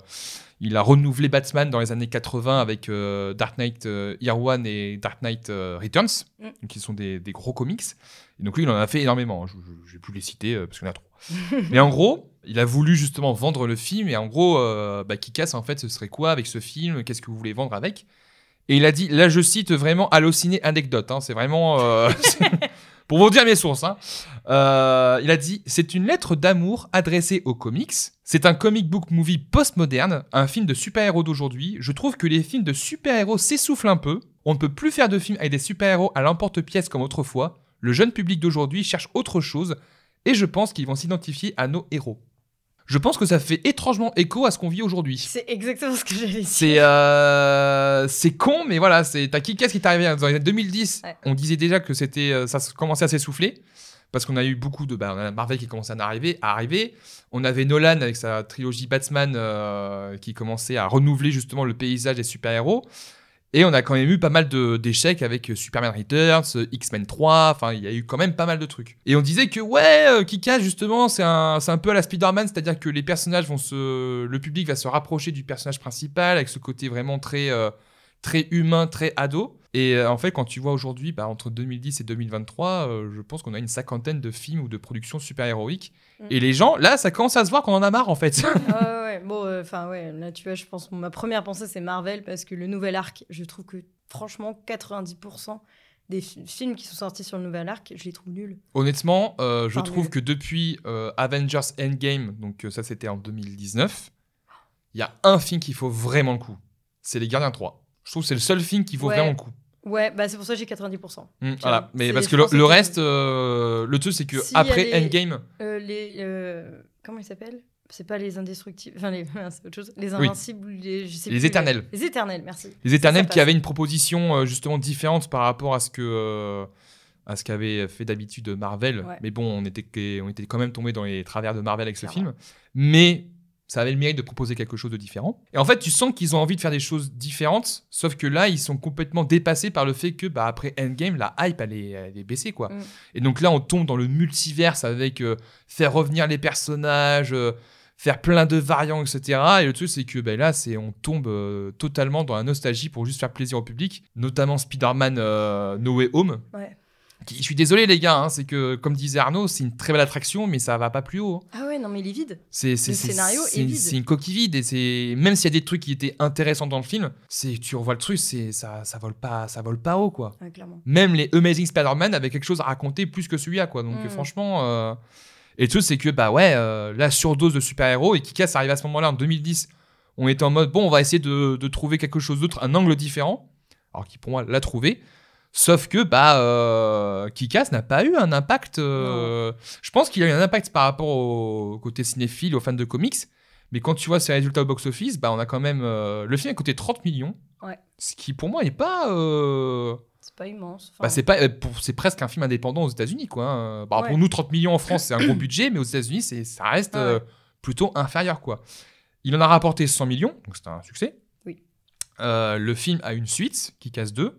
il a renouvelé Batman dans les années 80 avec Dark Knight Year One et Dark Knight Returns, Mm. qui sont des, des gros comics. Et donc lui, il en a fait énormément. Je ne vais plus les citer parce qu'il y en a trop. Mais en gros, il a voulu justement vendre le film. Et en gros, bah, Kick-Ass, en fait, ce serait quoi avec ce film? Qu'est-ce que vous voulez vendre avec? Et il a dit, là je cite vraiment halluciné anecdote. hein, c'est vraiment... euh, pour vous dire mes sources. hein. Euh, il a dit, c'est une lettre d'amour adressée aux comics. C'est un comic book movie postmoderne, un film de super-héros d'aujourd'hui. Je trouve que les films de super-héros s'essoufflent un peu. On ne peut plus faire de films avec des super-héros à l'emporte-pièce comme autrefois. Le jeune public d'aujourd'hui cherche autre chose et je pense qu'ils vont s'identifier à nos héros. Je pense que ça fait étrangement écho à ce qu'on vit aujourd'hui. C'est exactement ce que j'allais dire. C'est euh, c'est con, mais voilà, c'est t'as qui qu'est-ce qui est arrivé dans les années 2010 Ouais. On disait déjà que c'était euh, ça commençait à s'essouffler parce qu'on a eu beaucoup de bah, on a Marvel qui commençait à arriver, à arriver. On avait Nolan avec sa trilogie Batman euh, qui commençait à renouveler justement le paysage des super-héros. Et on a quand même eu pas mal d'échecs avec Superman Returns, X-Men 3, enfin il y a eu quand même pas mal de trucs. Et on disait que ouais, euh, Kick-Ass justement c'est un, un peu à la Spider-Man, c'est-à-dire que les personnages vont se... Le public va se rapprocher du personnage principal avec ce côté vraiment très, euh, très humain, très ado. Et euh, en fait quand tu vois aujourd'hui, bah, entre 2010 et 2023, euh, je pense qu'on a une cinquantaine de films ou de productions super-héroïques. Mm. Et les gens, là ça commence à se voir qu'on en a marre en fait. Ah ouais, ouais. Bon, enfin, ouais, là, tu vois, je pense ma première pensée, c'est Marvel, parce que le nouvel arc, je trouve que, franchement, 90% des fi- films qui sont sortis sur le nouvel arc, je les trouve nuls. Honnêtement, euh, je Enfin, trouve nul. que depuis euh, Avengers Endgame, donc euh, ça c'était en 2019, il y a un film qui faut vraiment le coup. C'est Les Gardiens 3. Je trouve que c'est le seul film qui vaut Ouais. vraiment le coup. Ouais, bah, c'est pour ça que j'ai 90%. Mm, voilà. Mais c'est- parce je que le, pensais le que- reste, euh, le truc c'est que S'il y a après Endgame, Euh, les. euh, comment ils s'appellent? C'est pas les indestructibles. Enfin, les. c'est autre chose. Les Oui. invincibles, les. Je sais Les plus, éternels. Les éternels, merci. les Éternels qui passe. avaient une proposition euh, justement différente par rapport à ce que euh, à ce qu'avait fait d'habitude Marvel. Ouais. Mais bon, on était on était quand même tombé dans les travers de Marvel avec ce Clairement. film. Mais ça avait le mérite de proposer quelque chose de différent. Et en fait, tu sens qu'ils ont envie de faire des choses différentes, sauf que là, ils sont complètement dépassés par le fait que bah, après Endgame, la hype elle est, elle est baissée quoi. Mm. Et donc là, on tombe dans le multiverse avec euh, faire revenir les personnages. euh, faire plein de variants, etc. Et le truc, c'est que ben là, c'est on tombe euh, totalement dans la nostalgie pour juste faire plaisir au public, notamment Spider-Man No Way Home. Ouais. Je suis désolé, les gars, hein, c'est que, comme disait Arnaud, c'est une très belle attraction, mais ça va pas plus haut. hein. Ah ouais, non, mais il est vide. C'est, Le scénario est vide. c'est une coquille vide, et c'est même s'il y a des trucs qui étaient intéressants dans le film, c'est tu revois le truc, c'est ça, ça vole pas, ça vole pas haut, quoi. Ouais, clairement. Même les Amazing Spider-Man avaient quelque chose à raconter plus que celui-là, quoi. Donc Mm. franchement, euh, et le truc c'est que bah ouais, euh, la surdose de super-héros et Kikas arrive à ce moment-là en 2010 On était en mode, bon, on va essayer de, de trouver quelque chose d'autre, un angle différent. Alors qui pour moi l'a trouvé. Sauf que bah, euh, Kikas n'a pas eu un impact. euh, je pense qu'il a eu un impact par rapport au côté cinéphile, aux fans de comics. Mais quand tu vois ses résultats au box-office, bah, on a quand même. euh, le film a coûté 30 millions. Ouais. Ce qui pour moi n'est pas. euh, C'est pas immense. Enfin, bah, c'est pas, pour- c'est presque un film indépendant aux États-Unis, quoi. hein. Bah, Ouais. Pour nous, 30 millions en France, c'est un gros budget, mais aux États-Unis, c'est, ça reste Ouais, plutôt inférieur, quoi. Il en a rapporté 100 millions, donc c'est un succès. Oui. Le film a une suite, casse 2,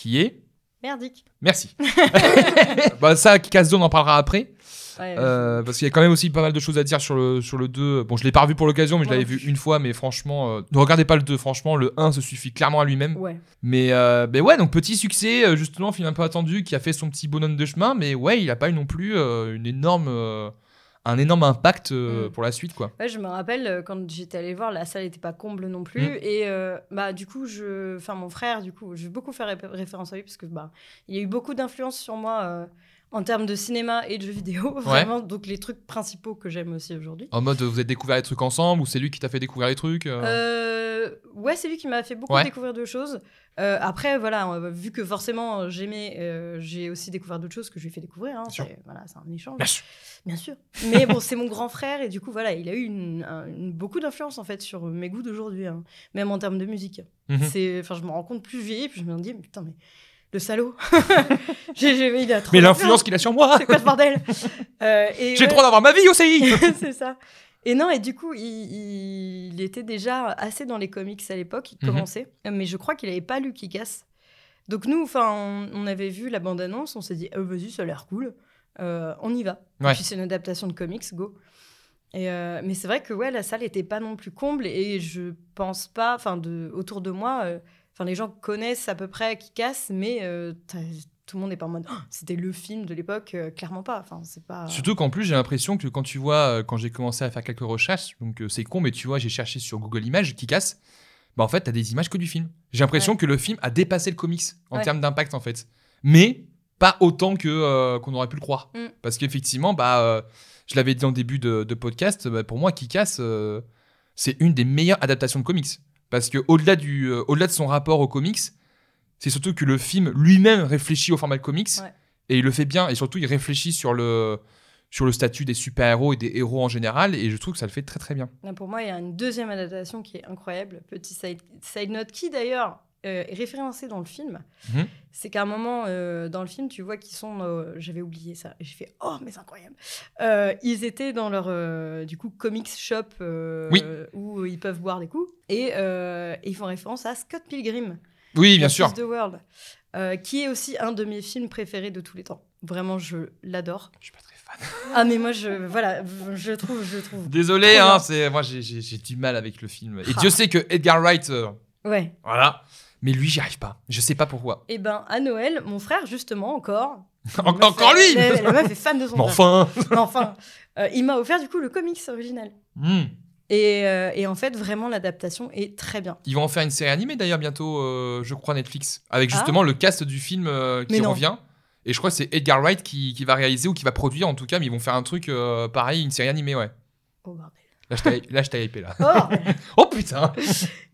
qui est. Merdique. Merci. bah, ça, 2, on en parlera après. Ouais, Euh, parce qu'il y a quand même aussi pas mal de choses à dire sur le, sur le 2. Bon, je l'ai pas revu pour l'occasion, mais je l'avais vu une fois, mais franchement, euh, ne regardez pas le 2, franchement, le 1 se suffit clairement à lui-même. Ouais. Mais, euh, ben ouais, donc petit succès, justement, film un peu attendu, qui a fait son petit bonhomme de chemin, mais ouais, il a pas eu non plus une énorme, un énorme impact euh, Mm. pour la suite, quoi. Ouais, je me rappelle euh, quand j'étais allée voir, la salle n'était pas comble non plus. Mm. Et euh, bah, du coup, je... enfin, mon frère, du coup, je vais beaucoup faire ré- référence à lui parce que bah, il y a eu beaucoup d'influence sur moi en termes de cinéma et de jeux vidéo. Vraiment, donc les trucs principaux que j'aime aussi aujourd'hui. En mode, vous avez découvert les trucs ensemble, ou c'est lui qui t'a fait découvrir les trucs euh Euh, ouais, c'est lui qui m'a fait beaucoup Ouais. découvrir de choses. Euh, après, voilà, vu que forcément j'aimais, j'ai aussi découvert d'autres choses que je lui ai fait découvrir. hein. C'est voilà, c'est un échange. Bien sûr. Bien sûr. Mais bon, c'est mon grand frère et du coup, voilà, il a eu une, un- une- beaucoup d'influence en fait sur mes goûts d'aujourd'hui, hein. même en termes de musique. Mhm. C'est, enfin, je me rends compte plus vieilli, puis je me dis, mais putain, mais le salaud. j'ai, il a trop Mais l'influence qu'il a sur moi C'est quoi ce bordel? Euh, J'ai le ouais. droit d'avoir ma vie aussi c'est ça. Et non, et du coup, il, était déjà assez dans les comics à l'époque, il Mhm. commençait, mais je crois qu'il n'avait pas lu Kick-Ass. Donc nous, enfin, on, on avait vu la bande-annonce, on s'est dit, oh, vas-y, ça a l'air cool, Euh, on y va. Ouais. Et puis c'est une adaptation de comics, go. Et euh, mais c'est vrai que ouais, la salle n'était pas non plus comble et je pense pas, enfin, de, autour de moi, enfin, les gens connaissent à peu près Kick-Ass, mais euh, tout le monde n'est pas en mode, Oh, c'était le film de l'époque, euh, clairement pas. Enfin, c'est pas. Surtout qu'en plus, j'ai l'impression que quand tu vois, euh, quand j'ai commencé à faire quelques recherches, donc euh, c'est con, mais tu vois, j'ai cherché sur Google Images qui casse. Bah en fait, t'as des images que du film. J'ai l'impression Ouais. que le film a dépassé le comics en Ouais. termes d'impact en fait. Mais pas autant que qu'on aurait pu le croire. Mm. Parce qu'effectivement, bah, je l'avais dit en début de, de podcast, bah, pour moi, Kikas, euh, c'est une des meilleures adaptations de comics. Parce que au-delà du, euh, au-delà de son rapport aux comics, c'est surtout que le film lui-même réfléchit au format de comics Ouais. et il le fait bien. Et surtout, il réfléchit sur le sur le statut des super-héros et des héros en général. Et je trouve que ça le fait très très bien. Là, pour moi, il y a une deuxième adaptation qui est incroyable. Petit side, side note qui, d'ailleurs, euh, référencé dans le film. Mhm. C'est qu'à un moment, euh, dans le film, tu vois qu'ils sont... euh, J'avais oublié ça. Et j'ai fait, oh, mais c'est incroyable. Euh, ils étaient dans leur, euh, du coup, comics shop Oui. où ils peuvent boire des coups. Et, et ils font référence à Scott Pilgrim. Oui, bien sûr. The World. qui est aussi un de mes films préférés de tous les temps. Vraiment, je l'adore. Je suis pas très fan. Ah, mais moi, je, voilà, je trouve, je trouve. Désolé, hein, c'est moi j'ai- du mal avec le film. Et Ah. Dieu sait que Edgar Wright, Ouais. voilà. Mais lui, j'y arrive pas. Je sais pas pourquoi. Et ben, à Noël, mon frère, justement, encore. En- encore lui La, la meuf est fan de son Mais frère. enfin Mais enfin, euh, il m'a offert, du coup, le comics original. Hmm. Et, euh, et en fait, vraiment, l'adaptation est très bien. Ils vont en faire une série animée d'ailleurs bientôt, euh, je crois, Netflix. Avec justement le cast du film qui Ah. Revient. Et je crois que c'est Edgar Wright qui, qui va réaliser ou qui va produire en tout cas, mais ils vont faire un truc pareil, une série animée, ouais. Oh, bordel. Là, je t'ai- hypé là. Oh. Oh putain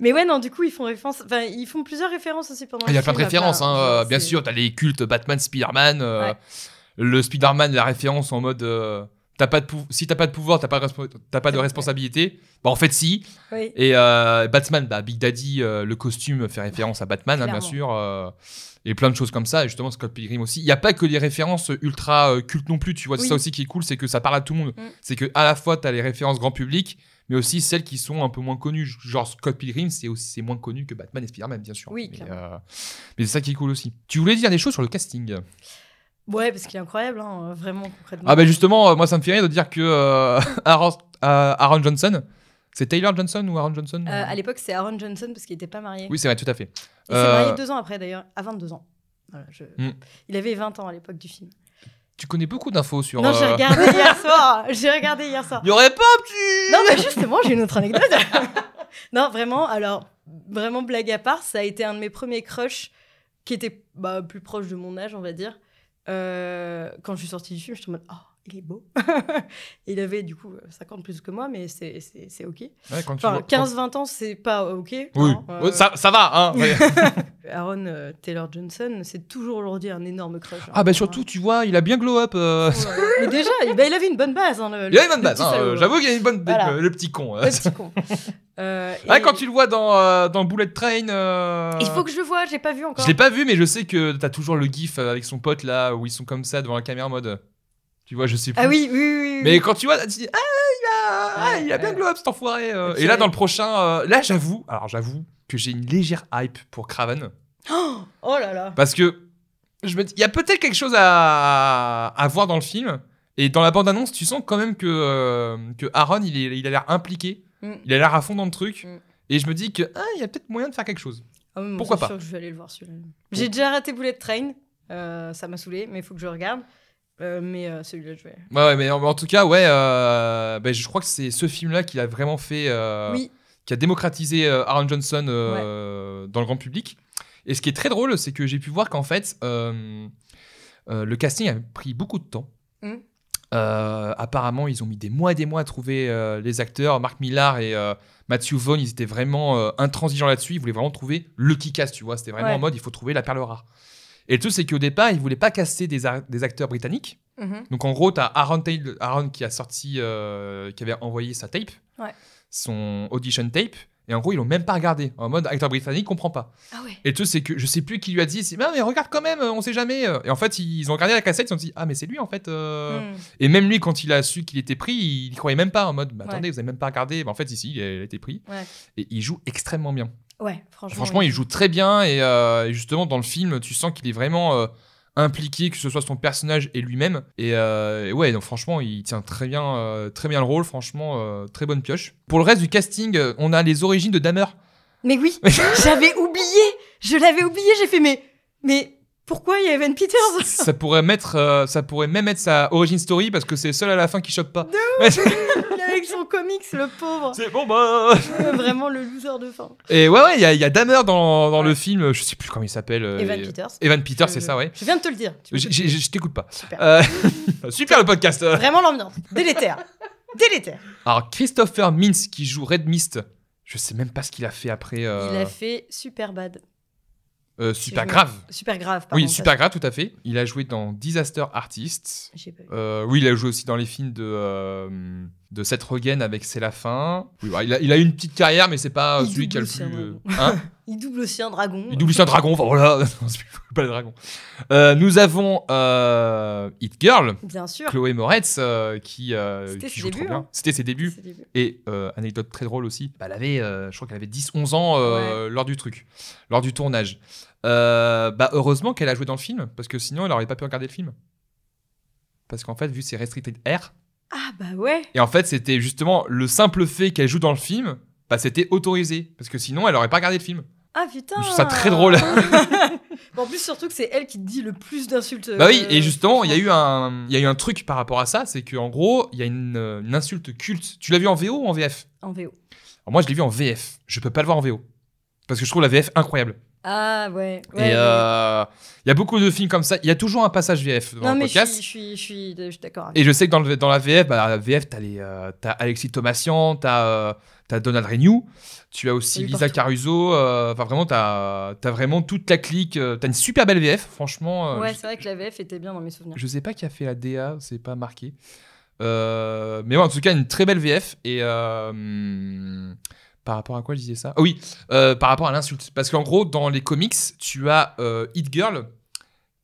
Mais ouais, non, du coup, ils font référence. Enfin, ils font plusieurs références aussi pendant Il y a plein de références, hein, genre, euh, bien sûr. T'as les cultes Batman, Spider-Man. euh, Ouais. Le Spider-Man, la référence en mode euh, t'as pas de pou- si t'as pas de pouvoir, t'as pas, pas de responsabilité. Bah, en fait, si. Oui. Et euh, Batman, bah, Big Daddy, le costume fait référence à Batman, hein, bien sûr. Et plein de choses comme ça. Et justement, Scott Pilgrim aussi. Il n'y a pas que les références ultra euh, cultes non plus. Tu vois, c'est ça aussi qui est cool, c'est que ça parle à tout le monde. Mm. C'est que à la fois, t'as les références grand public, mais aussi celles qui sont un peu moins connues. Genre Scott Pilgrim, c'est aussi moins connu que Batman et Spider-Man, bien sûr. Oui, mais, euh, mais c'est ça qui est cool aussi. Tu voulais dire des choses sur le casting? Ouais, parce qu'il est incroyable, hein, vraiment, concrètement. Ah bah justement, euh, moi ça me fait rire de dire que euh, Aaron, euh, Aaron Johnson, c'est Taylor Johnson ou Aaron Johnson Euh, à l'époque, c'est Aaron Johnson parce qu'il n'était pas marié. Oui, c'est vrai, tout à fait. Il s'est Euh, marié deux ans après, d'ailleurs, à 22 ans. Voilà, je- Hmm. Il avait 20 ans à l'époque du film. Tu connais beaucoup d'infos sur. Non, j'ai euh, regardé hier soir. J'ai regardé hier soir. Il y aurait pas un petit. Non, mais justement, j'ai une autre anecdote. non, vraiment, alors, vraiment, blague à part, ça a été un de mes premiers crushs qui était bah, plus proche de mon âge, on va dire. Euh, quand je suis sortie du film, j'étais en mode, oh, il est beau. il avait du coup 50 plus que moi, mais c'est c'est- c'est ok. Ouais, quand tu Enfin, vois- 15-20 ans, c'est pas ok. Oui, hein, euh, ça, ça va, hein. ouais. Aaron euh, Taylor Johnson, c'est toujours aujourd'hui un énorme crush. hein. ah bah surtout, tu vois, il a bien glow up. euh. Ouais. Mais déjà, il, bah, il avait une bonne base. Hein, le, Il a une bonne base, hein, euh, hein. j'avoue qu'il a une bonne Voilà. euh, le petit con. euh. Le petit con. Euh, et- quand tu le vois dans, euh, dans Bullet Train. euh, Il faut que je le voie, j'ai pas vu encore. Je l'ai pas vu, mais je sais que t'as toujours le gif euh, avec son pote là, où ils sont comme ça devant la caméra en mode. Tu vois, je sais plus. Ah oui, oui, oui. oui. Mais quand tu vois, tu dis Ah, il a, ah, il a bien up cet enfoiré. euh. Et là, dans le prochain, euh, là, j'avoue, alors j'avoue que j'ai une légère hype pour Craven. Oh, oh là là. Parce que je me dis, il y a peut-être quelque chose à, à voir dans le film. Et dans la bande-annonce, tu sens quand même que, euh, que Aaron, il, est, il a l'air impliqué. Mm. Il a l'air à fond dans le truc. Mm. Et je me dis que ah, il y a peut-être moyen de faire quelque chose. Ah oui, moi, Pourquoi c'est pas sûr que je vais aller le voir celui-là. J'ai déjà raté Bullet Train. euh, ça m'a saoulé, mais il faut que je regarde. Euh, mais euh, celui-là, je vais. Ouais, ouais, mais en, en tout cas, ouais, euh, ben, je crois que c'est ce film-là qui a vraiment fait, euh, Oui, qui a démocratisé euh, Aaron Johnson dans le grand public. Et ce qui est très drôle, c'est que j'ai pu voir qu'en fait, le casting a pris beaucoup de temps. Mm. Euh, apparemment, ils ont mis des mois et des mois à trouver les acteurs. Mark Millar et Matthew Vaughn, ils étaient vraiment intransigeants là-dessus. Ils voulaient vraiment trouver le qui casse, tu vois. C'était vraiment Ouais. en mode, il faut trouver la perle rare. Et le truc, c'est qu'au départ, ils voulaient pas caster des, acteurs britanniques. Mhm. Donc en gros, tu as Aaron, Taylor- Aaron qui a sorti, euh, qui avait envoyé sa tape, Ouais. son audition tape, et en gros, ils l'ont même pas regardé. En mode acteur britannique, comprend pas. Ah ouais. Et le truc, c'est que je sais plus qui lui a dit, c'est mais, mais regarde quand même, on sait jamais. Et en fait, ils ont regardé la cassette, ils ont dit ah mais c'est lui en fait. euh. Mm. Et même lui, quand il a su qu'il était pris, il y croyait même pas en mode bah, Ouais. attendez, vous avez même pas regardé. Bah, en fait, ici, il a, il a été pris. Ouais. Et il joue extrêmement bien. Ouais, franchement. Franchement, il joue très bien et, euh, et justement dans le film, tu sens qu'il est vraiment euh, impliqué, que ce soit son personnage et lui-même. Et, euh, et ouais, donc franchement, il tient très bien, très bien le rôle. Franchement, très bonne pioche. Pour le reste du casting, on a les origines de Dahmer. Mais oui, j'avais oublié. Je l'avais oublié. J'ai fait, mais, mais pourquoi il y a Evan Peters ça pourrait mettre, euh, ça pourrait même être sa origin story parce que c'est le seul à la fin qui chope pas. Ouais, c'est- Avec son comics, le pauvre. c'est bon bah. Euh, Vraiment le loser de fin. Et ouais, ouais, il y a, y a Dahmer dans, dans le film. Je sais plus comment il s'appelle. euh, Evan et- Peters. Evan Peters, c'est ça, ouais. Je viens de te le dire. Je, t'écoute pas. Super. Euh, super le podcast. Vraiment l'ambiance. Délétère. Délétère. Alors, Christopher Mintz qui joue Red Mist, je sais même pas ce qu'il a fait après. euh, Il a fait super euh, si super me- grave. Super grave. Oui, super grave, tout à fait. Il a joué dans Disaster Artist. pas. Euh, oui, il a joué aussi dans les films de, euh, de Seth Rogen avec C'est la fin. Oui, bah, il, a, il a eu une petite carrière, mais c'est pas Il celui qui a le double plus. euh, hein Il double aussi un dragon. il double aussi un dragon, enfin voilà. Non, pas le dragon. Euh, nous avons euh, Hit Girl, Bien sûr. Chloé Moretz, euh, qui, euh, C'était ses joue trop débuts, bien. hein. C'était ses débuts. C'est début. Et anecdote très drôle aussi, bah, elle avait, je crois qu'elle avait 10-11 ans lors du truc, lors du tournage. Bah, heureusement qu'elle a joué dans le film, parce que sinon elle aurait pas pu regarder le film. Parce qu'en fait, vu c'est restricted R, Ah bah ouais. et en fait c'était justement le simple fait qu'elle joue dans le film, bah, c'était autorisé. Parce que sinon elle aurait pas regardé le film. Ah putain. Je trouve ça très drôle. Bon, en plus surtout que c'est elle qui dit le plus d'insultes. Bah oui, euh, et justement, il y a eu un, il y a eu un truc par rapport à ça, c'est qu'en gros, il y a une, euh, une insulte culte. Tu l'as vu en VO ou en VF En VO. Alors moi, je l'ai vu en VF. Je peux pas le voir en VO. Parce que je trouve la VF incroyable. Ah ouais. ouais, et ouais. euh, il y a beaucoup de films comme ça. Il y a toujours un passage VF dans non le mais je podcast. suis, je suis, je suis, je suis d'accord. Et je sais que dans, le- dans la VF, bah, la VF, t'as, les, euh, t'as Alexis Thomasian, t'as, euh, t'as Donald Renew, tu as aussi Lisa partout. Caruso. Enfin, vraiment, t'as, t'as vraiment toute la clique. T'as une super belle VF, franchement. Ouais, je- c'est vrai que la VF était bien dans mes souvenirs. Je sais pas qui a fait la DA, c'est pas marqué. Mais ouais, en tout cas, une très belle VF. Et hum, par rapport à quoi je disais ça? Ah oui, euh, par rapport à l'insulte. Parce qu'en gros, dans les comics, tu as euh, Hit Girl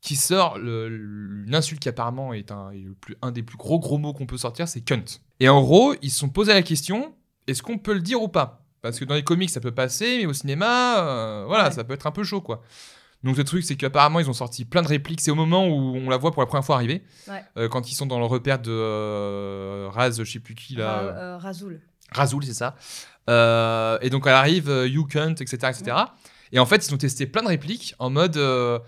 qui sort le- le- une insulte qui apparemment est, un, est le plus, un des plus gros gros mots qu'on peut sortir, c'est cunt. Et en gros, ils se sont posé la question est-ce qu'on peut le dire ou pas? Parce que dans les comics, ça peut passer, mais au cinéma, euh, voilà, Ouais. ça peut être un peu chaud, quoi. Donc le truc, c'est qu'apparemment, ils ont sorti plein de répliques. C'est au moment où on la voit pour la première fois arriver. Ouais. Euh, quand ils sont dans le repère de euh, Raz, je sais plus qui, là. Ra- euh, euh, Razoul. Razoul, c'est ça. Euh, et donc elle arrive, euh, You Cunt, etc. etc. Et en fait, ils ont testé plein de répliques en mode euh,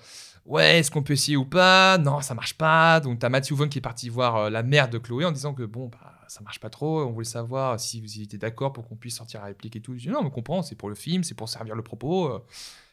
Ouais, est-ce qu'on peut essayer ou pas? Non, ça marche pas. Donc t'as Matthew Vaughn qui est parti voir la mère de Chloé en disant que bon, bah, ça marche pas trop. On voulait savoir si vous étiez d'accord pour qu'on puisse sortir la réplique et tout. Je dis Non, mais on comprend, c'est pour le film, c'est pour servir le propos.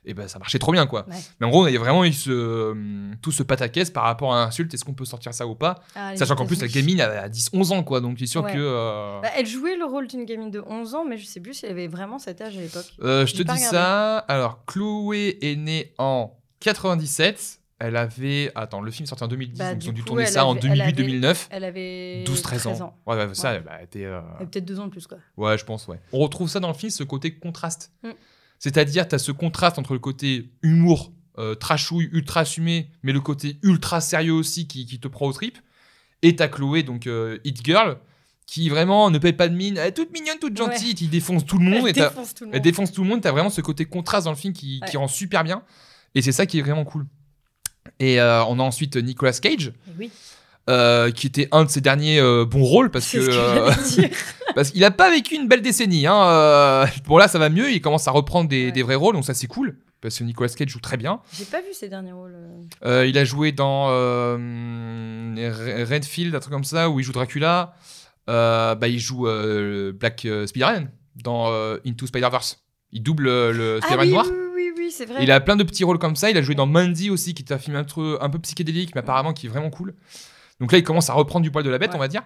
Et ben ça marchait trop bien quoi. Ouais. Mais en gros, on avait vraiment eu ce, tout ce pataquès par rapport à l'insulte, est-ce qu'on peut sortir ça ou pas Ah, Sachant qu'en plus, la gamine a 10-11 ans quoi, donc c'est sûr Ouais. que. euh, Bah, elle jouait le rôle d'une gamine de 11 ans, mais je sais plus si elle avait vraiment cet âge à l'époque. Euh, je te dis regardé. ça. Alors, Chloé est née en 97. Elle avait. Attends, le film est sorti en 2010, Bah, donc ils ont dû coup, tourner elle ça en avait- elle avait- 2008-2009. Elle avait 12-13 13 ans. Ouais, ouais, ça, Ouais. bah, elle était, euh, Elle peut-être deux ans de plus, quoi. Ouais, je pense, ouais. On retrouve ça dans le film, ce côté contraste. Mm. C'est-à-dire, tu as ce contraste entre le côté humour, euh, trashouille, ultra assumé, mais le côté ultra sérieux aussi qui, qui te prend au trip. Et t'as Chloé, donc euh, Hit Girl, qui vraiment ne paye pas de mine, elle est toute mignonne, toute Ouais. gentille, qui défonce tout le monde. Elle défonce tout le elle monde. défonce tout le monde. T'as vraiment ce côté contraste dans le film qui, rend super bien. Et c'est ça qui est vraiment cool. Et euh, on a ensuite Nicolas Cage, Mais Oui, euh, qui était un de ses derniers euh, bons rôles parce que ce que euh, parce qu'il a pas vécu une belle décennie. Hein. bon là, ça va mieux. Il commence à reprendre des, Ouais. des vrais rôles, donc ça c'est cool. Parce que Nicolas Cage joue très bien. J'ai pas vu ses derniers rôles. il a joué dans Re- Redfield, un truc comme ça, où il joue Dracula. Bah, il joue Black Spider-Man dans Into Spider-Verse. Il double le Ah Spider-Man oui, noir. oui, oui, oui, c'est vrai. Il a plein de petits rôles comme ça. Il a joué dans Mandy aussi, qui est un film un peu, un peu psychédélique, mais apparemment qui est vraiment cool. Donc là, il commence à reprendre du poil de la bête, Ouais. on va dire.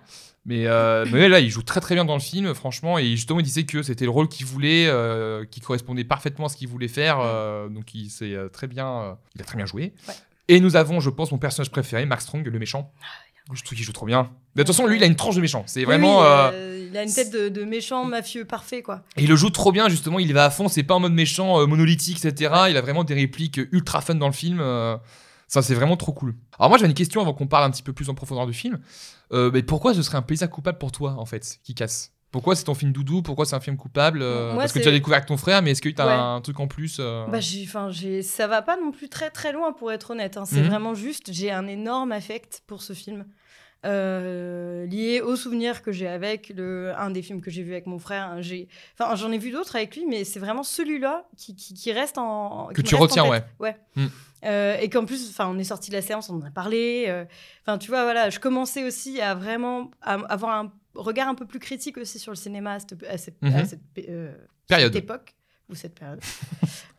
Mais, euh, mais là, il joue très très bien dans le film, franchement. Et justement, il disait que c'était le rôle qu'il voulait, euh, qui correspondait parfaitement à ce qu'il voulait faire. euh, donc il s'est très bien, il a très bien joué. Ouais. Et nous avons, je pense, mon personnage préféré, Mark Strong, le méchant. Je trouve qu'il joue trop bien. De toute façon, lui, il a une tranche de méchant. C'est vraiment. oui, euh, il a une tête de, de méchant mafieux parfait, quoi. et il le joue trop bien, justement. Il va à fond. C'est pas en mode méchant, euh, monolithique, etc. Il a vraiment des répliques ultra fun dans le film. euh, ça, c'est vraiment trop cool. Alors, moi, j'avais une question avant qu'on parle un petit peu plus en profondeur du film. Euh, mais pourquoi ce serait un plaisir coupable pour toi, en fait, qui casse? Pourquoi c'est ton film doudou? Pourquoi c'est un film coupable Euh, Moi, Parce que tu as découvert avec ton frère, mais est-ce que tu as Ouais. un truc en plus euh, Bah, j'ai, ça va pas non plus très très loin pour être honnête. hein. C'est Mhm. vraiment juste, j'ai un énorme affect pour ce film. euh, lié aux souvenirs que j'ai avec le, un des films que j'ai vu avec mon frère. hein. J'ai, enfin, j'en ai vu d'autres avec lui, mais c'est vraiment celui-là qui, qui, qui reste en. Que qui tu en retiens, tête. ouais. Mm. Euh, et qu'en plus, enfin, on est sorti de la séance, on en a parlé. euh, Enfin, tu vois, voilà, je commençais aussi à vraiment à avoir un regard un peu plus critique aussi sur le cinéma à cette, à cette- à Mhm. cette, euh, Période. cette époque ou cette période.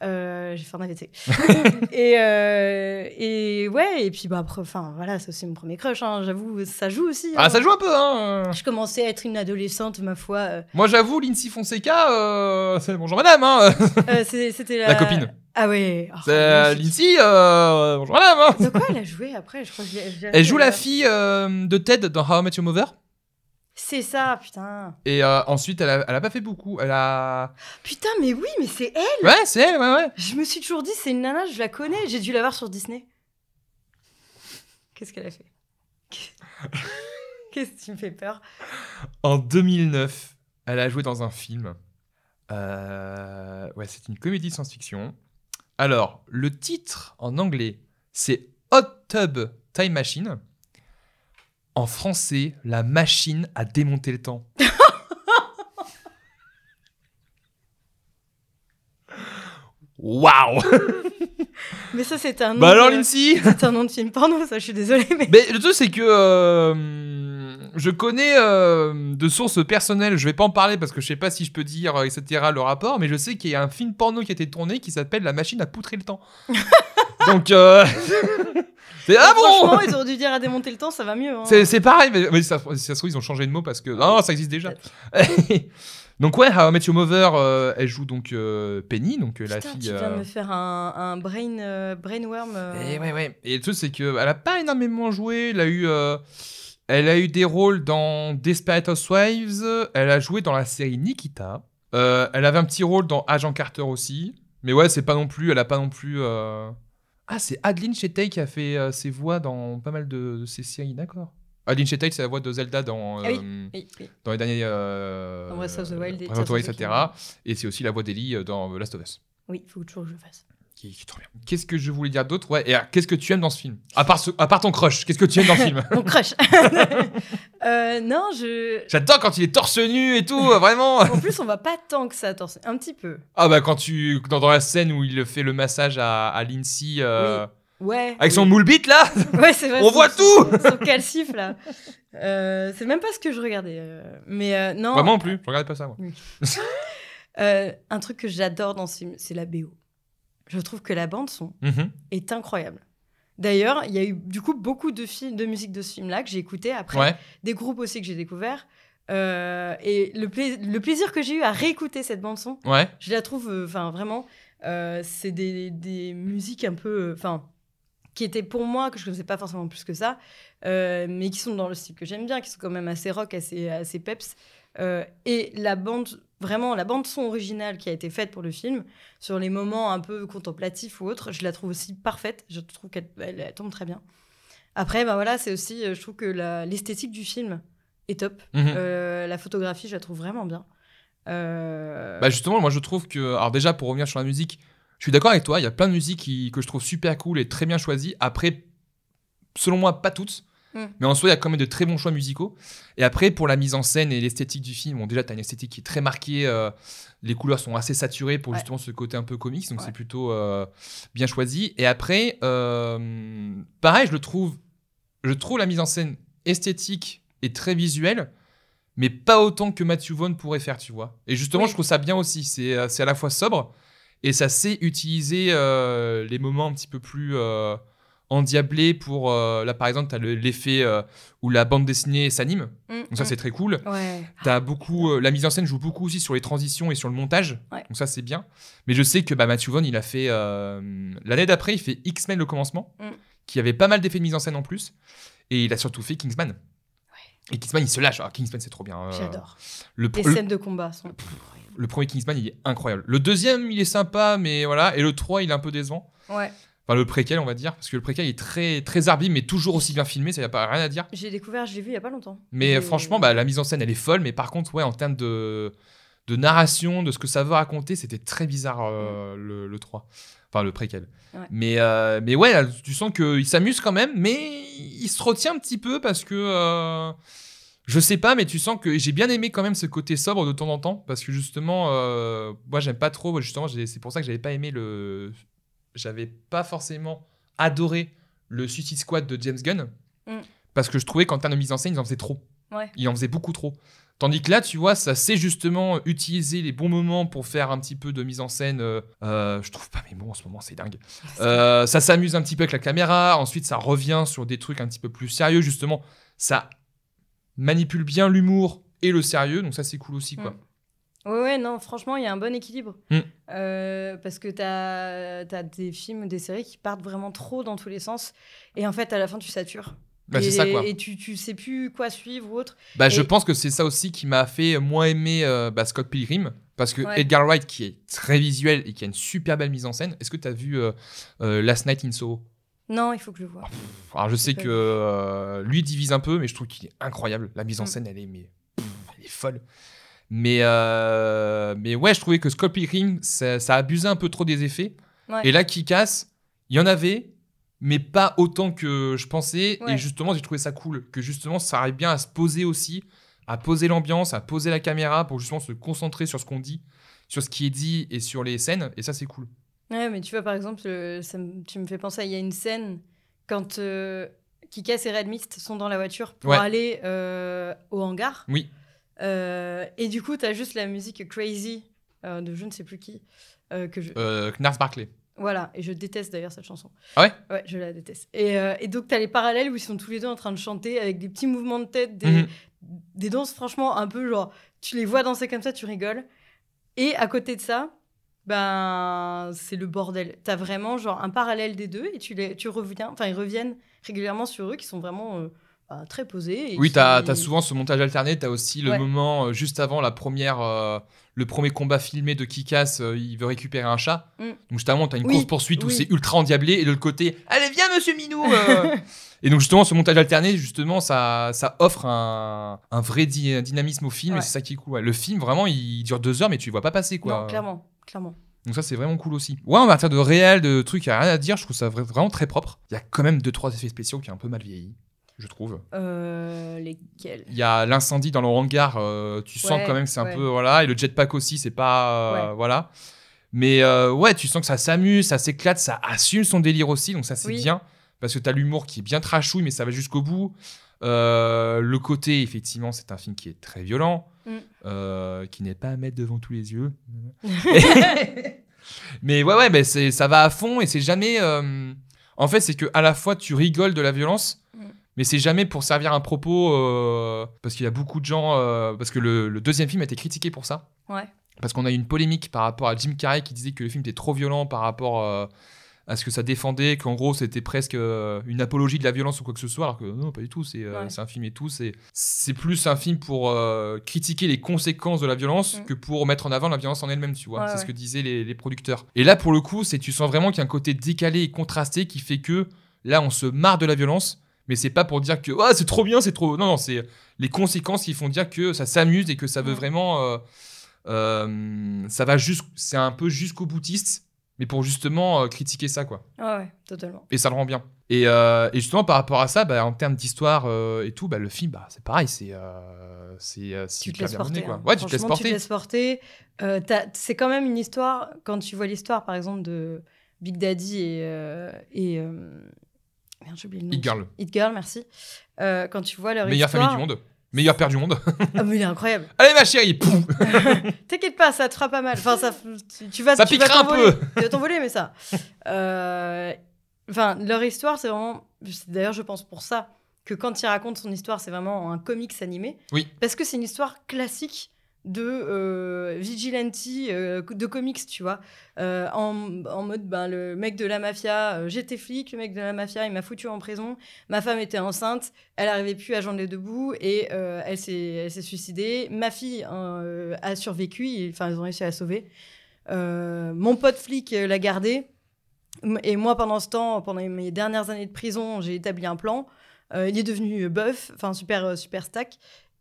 Euh, j'ai fait un AVC. et, euh, et ouais, et puis bah, après, enfin voilà, ça c'est mon premier crush, hein, j'avoue, ça joue aussi. Ah, hein. ça joue un peu, hein. Je commençais à être une adolescente, ma foi. euh, Moi, j'avoue, Lindsay Fonseca, c'est bonjour madame, hein C'était la... La copine. Ah ouais. oh, C'est. Lindsay, bonjour madame hein De quoi elle a joué après? Je crois que Elle joue la fille de Ted dans How I Met Your Mother. C'est ça, putain. Et euh, ensuite, elle a, elle a pas fait beaucoup. Elle a. Putain, mais oui, mais c'est elle. Ouais, c'est elle, ouais, ouais. Je me suis toujours dit, c'est une nana, je la connais. J'ai dû la voir sur Disney. Qu'est-ce qu'elle a fait? Qu'est-ce qui me fait peur? En 2009, elle a joué dans un film. Euh, Ouais, c'est une comédie science-fiction. Alors, le titre en anglais, c'est Hot Tub Time Machine. En français, la machine à démonter le temps. Waouh Mais ça, c'est un nom. Bah alors, de- Lindsay C'est un nom de film porno, ça, je suis désolée. Mais... Mais le truc, c'est que euh, je connais euh, de sources personnelles, je vais pas en parler parce que je sais pas si je peux dire, euh, etc., le rapport, mais je sais qu'il y a un film porno qui a été tourné qui s'appelle La machine à poutrer le temps. Donc, euh... c'est ah bon Franchement, ils auraient dû dire à démonter le temps, ça va mieux. hein. c'est, pareil, mais, mais ça, si ça se trouve, ils ont changé de mot parce que. Non, ça existe déjà. donc, ouais, How I Met Your Mother, euh, elle joue donc euh, Penny, donc euh, la fille. tu viens de me faire un, un brain, brainworm. Et ouais, ouais. Et le truc, c'est qu'elle a pas énormément joué. Elle a eu, elle a eu des rôles dans Desperate Housewives. Elle a joué dans la série Nikita. Euh, elle avait un petit rôle dans Agent Carter aussi. Mais ouais, c'est pas non plus. Elle a pas non plus. euh, Ah, c'est Adeline Chetey qui a fait euh, ses voix dans pas mal de, de ces séries, d'accord. Adeline Chetey, c'est la voix de Zelda dans, Ah oui. Oui, oui. dans les derniers. Breath of the Wild et etc. Et c'est aussi la voix d'Ellie dans The Last of Us Oui, il faut toujours que je le fasse. Qui, qui est trop bien. Qu'est-ce que je voulais dire d'autre? Ouais, et alors, qu'est-ce que tu aimes dans ce film? À part, ce- à part ton crush, qu'est-ce que tu aimes dans le film? Mon crush. Euh, non, je. J'adore quand il est torse nu et tout, euh, vraiment En plus, on va pas tant que ça torse. Un petit peu. Ah bah quand tu... Dans, dans la scène où il fait le massage à, à Lindsay euh, Ouais. avec son oui. moule bite là Ouais, c'est vrai. On son- voit tout Son calcif, là. Euh, c'est même pas ce que je regardais. euh, Mais euh, non. Vraiment non plus, je regardais pas ça moi. Euh, un truc que j'adore dans ce film, c'est la BO. Je trouve que la bande son Mhm. est incroyable. D'ailleurs, il y a eu du coup beaucoup de films, de musique de ce film-là que j'ai écouté après, Ouais. des groupes aussi que j'ai découverts. Euh, et le, pla- le plaisir que j'ai eu à réécouter cette bande son, Ouais. je la trouve, euh, enfin vraiment, euh, c'est des, des musiques un peu, enfin, qui étaient pour moi que je connaissais pas forcément plus que ça, mais qui sont dans le style que j'aime bien, qui sont quand même assez rock, assez, assez peps. Et la bande, vraiment la bande son originale qui a été faite pour le film, sur les moments un peu contemplatifs ou autres, je la trouve aussi parfaite. Je trouve qu'elle elle- elle tombe très bien. Après, bah voilà, c'est aussi, euh, je trouve que l'esthétique du film est top. Mhm. Euh, la photographie, je la trouve vraiment bien. Euh, Bah justement, moi je trouve que. Alors déjà, pour revenir sur la musique, je suis d'accord avec toi, il y a plein de musiques qui- que je trouve super cool et très bien choisies. Après, selon moi, pas toutes. Mm. Mais en soi, il y a quand même de très bons choix musicaux. Et après, pour la mise en scène et l'esthétique du film, bon, déjà, tu as une esthétique qui est très marquée. euh, les couleurs sont assez saturées pour Ouais. justement ce côté un peu comics. Donc, Ouais. c'est plutôt euh, bien choisi. Et après, euh, pareil, je le trouve. Je trouve la mise en scène esthétique et très visuelle, mais pas autant que Matthew Vaughn pourrait faire, tu vois. Et justement, Oui. je trouve ça bien aussi. C'est à la fois sobre et ça sait utiliser les moments un petit peu plus endiablés pour. euh, là, par exemple, tu as l'effet euh, où la bande dessinée s'anime. mm, Donc, ça, c'est très cool. Ouais. Beaucoup, euh, la mise en scène joue beaucoup aussi sur les transitions et sur le montage. Ouais. Donc ça c'est bien. Mais je sais que bah, Matthew Vaughn, il a fait l'année d'après, il fait X-Men le commencement, Mm. qui avait pas mal d'effets de mise en scène en plus. Et il a surtout fait Kingsman. Et Kingsman, il se lâche. Ah, Kingsman, c'est trop bien. J'adore. Le, Les le- scènes de combat sont. le premier Kingsman, il est incroyable. Le deuxième, il est sympa, mais voilà. Et le 3, il est un peu décevant. Ouais. Enfin, le préquel, on va dire. Parce que le préquel est très, très arbitre, mais toujours aussi bien filmé. Ça n'y a pas rien à dire. J'ai découvert, je l'ai vu il y a pas longtemps. Mais J'ai- franchement, bah, la mise en scène, elle est folle. Mais par contre, ouais, en termes de, de narration, de ce que ça veut raconter, c'était très bizarre euh, le, le 3. Enfin, le préquel. Ouais. Mais, euh, mais ouais, là, tu sens qu'il s'amuse quand même, mais il se retient un petit peu parce que. euh, je sais pas, mais tu sens que j'ai bien aimé quand même ce côté sobre de temps en temps parce que justement, moi j'aime pas trop. Justement, j'ai- c'est pour ça que j'avais pas aimé le. J'avais pas forcément adoré le Suicide Squad de James Gunn Mm. parce que je trouvais qu'en termes de mise en scène, ils en faisaient trop. Ouais. Il en faisait beaucoup trop. Tandis que là, tu vois, ça sait justement utiliser les bons moments pour faire un petit peu de mise en scène. euh, euh, je trouve pas, mais bon, en ce moment, c'est dingue. Euh, ça s'amuse un petit peu avec la caméra. Ensuite, ça revient sur des trucs un petit peu plus sérieux. Justement, ça manipule bien l'humour et le sérieux. Donc, ça, c'est cool aussi, quoi. Mm. Ouais, ouais, non, franchement, il y a un bon équilibre. Mm. Euh, parce que t'as as des films, des séries qui partent vraiment trop dans tous les sens. Et en fait, à la fin, tu satures. Bah, et, c'est ça, quoi. Et tu, tu sais plus quoi suivre ou autre. Bah, je pense que c'est ça aussi qui m'a fait moins aimer euh, bah, Scott Pilgrim. Parce que Ouais. Edgar Wright, qui est très visuel et qui a une super belle mise en scène, est-ce que tu as vu euh, Last Night in Soho? Non, il faut que je le vois. Alors, je sais que euh, lui divise un peu, mais je trouve qu'il est incroyable. La mise en Mm. scène, elle est, mais, pff, elle est folle. Mais, euh, mais ouais, je trouvais que Scott Pilgrim, ça, ça abusait un peu trop des effets. Ouais. Et là, qui casse, il y en avait, mais pas autant que je pensais. Ouais. Et justement, j'ai trouvé ça cool. Que justement, ça arrive bien à se poser aussi, à poser l'ambiance, à poser la caméra pour justement se concentrer sur ce qu'on dit, sur ce qui est dit et sur les scènes. Et ça, c'est cool. Ouais, mais tu vois, par exemple, euh, ça tu me fais penser, à- il y a une scène quand euh, Kikas et Red Mist sont dans la voiture pour Ouais. aller euh, au hangar. Oui. Euh, et du coup, tu as juste la musique Crazy euh, de je ne sais plus qui. euh, que je... Barclay. Voilà, et je déteste d'ailleurs cette chanson. Ah ouais? Ouais, je la déteste. Et, euh, et donc, tu as les parallèles où ils sont tous les deux en train de chanter avec des petits mouvements de tête, des, Mhm. des danses franchement un peu genre, tu les vois danser comme ça, tu rigoles. Et à côté de ça, ben c'est le bordel. T'as vraiment genre un parallèle des deux et tu les, tu reviens, enfin ils reviennent régulièrement sur eux qui sont vraiment euh, très posés. et Oui, t'as as souvent ce montage alterné. T'as aussi le Ouais. moment euh, juste avant la première, euh, le premier combat filmé de Kikas. euh, il veut récupérer un chat. Mm. Donc justement, t'as une Oui, course poursuite où c'est ultra endiablé et de l'autre côté, allez viens Monsieur Minou. et donc justement, ce montage alterné, justement, ça, ça offre un, un vrai di- dynamisme au film. Ouais. Et c'est ça qui est cool. ouais. Le film, vraiment, il dure deux heures, mais tu le vois pas passer quoi. Non, clairement, clairement. Donc ça, c'est vraiment cool aussi. Ouais, en matière de réel, de trucs, y a rien à dire. Je trouve ça vra- vraiment très propre. Il y a quand même deux trois effets spéciaux qui ont un peu mal vieilli, je trouve. Euh, lesquels? Il y a l'incendie dans le hangar, euh, tu sens quand même que c'est un peu voilà, et le jetpack aussi, c'est pas euh, Ouais. voilà. Mais ouais, tu sens que ça s'amuse, ça s'éclate, ça assume son délire aussi, donc ça c'est Oui. bien parce que t'as l'humour qui est bien trashouille, mais ça va jusqu'au bout. Euh, le côté, effectivement, c'est un film qui est très violent, Mm. euh, qui n'est pas à mettre devant tous les yeux. mais ouais, ouais, mais c'est, ça va à fond et c'est jamais. euh, En fait, c'est que à la fois tu rigoles de la violence, Mm. Mais c'est jamais pour servir un propos. euh, Parce qu'il y a beaucoup de gens. euh, Parce que le, le deuxième film a été critiqué pour ça. Ouais. Parce qu'on a eu une polémique par rapport à Jim Carrey qui disait que le film était trop violent par rapport euh, à ce que ça défendait, qu'en gros c'était presque une apologie de la violence ou quoi que ce soit, alors que non, pas du tout, c'est Ouais. un film et tout, c'est plus un film pour critiquer les conséquences de la violence Mm. que pour mettre en avant la violence en elle-même, tu vois, Ouais, c'est ce que disaient les, les producteurs. Et là pour le coup, c'est tu sens vraiment qu'il y a un côté décalé et contrasté qui fait que là on se marre de la violence, mais c'est pas pour dire que ah, c'est trop bien, c'est trop. Non, non, c'est les conséquences qui font dire que ça s'amuse et que ça veut vraiment. euh, euh, ça va juste. C'est un peu jusqu'au boutiste, mais pour justement euh, critiquer ça, quoi. Ouais, ouais, totalement. Et ça le rend bien. Et, et justement, par rapport à ça, bah, en termes d'histoire et tout, bah, le film, bah, c'est pareil, c'est c'est Tu te laisses mené, porter. quoi. hein. Ouais, tu te laisses Franchement, Tu te porter. laisses porter. C'est quand même une histoire, quand tu vois l'histoire, par exemple, de Big Daddy et. et Merde, j'ai oublié le nom. Hit Girl, Hit Girl, merci. Euh, quand tu vois leur meilleure histoire. famille du monde, meilleur père du monde. Ah, mais il est incroyable. Allez, ma chérie, T'inquiète pas, ça te fera pas mal. Enfin, ça, tu, vas, Ça tu vas piquera un peu. Tu vas t'envoler, mais ça. Euh, Enfin, leur histoire, c'est vraiment. D'ailleurs, je pense pour ça que quand il raconte son histoire, c'est vraiment un comics animé. Oui. Parce que c'est une histoire classique de euh, vigilante, euh, de comics, tu vois. Euh, en, en mode, ben, le mec de la mafia, euh, j'étais flic, le mec de la mafia, il m'a foutu en prison. Ma femme était enceinte, elle n'arrivait plus à joindre les deux bouts et elle s'est suicidée. Ma fille euh, a survécu, enfin, ils ont réussi à la sauver. Mon pote flic l'a gardée. Et moi, pendant ce temps, pendant mes dernières années de prison, j'ai établi un plan. Il est devenu buff, enfin super, super stack.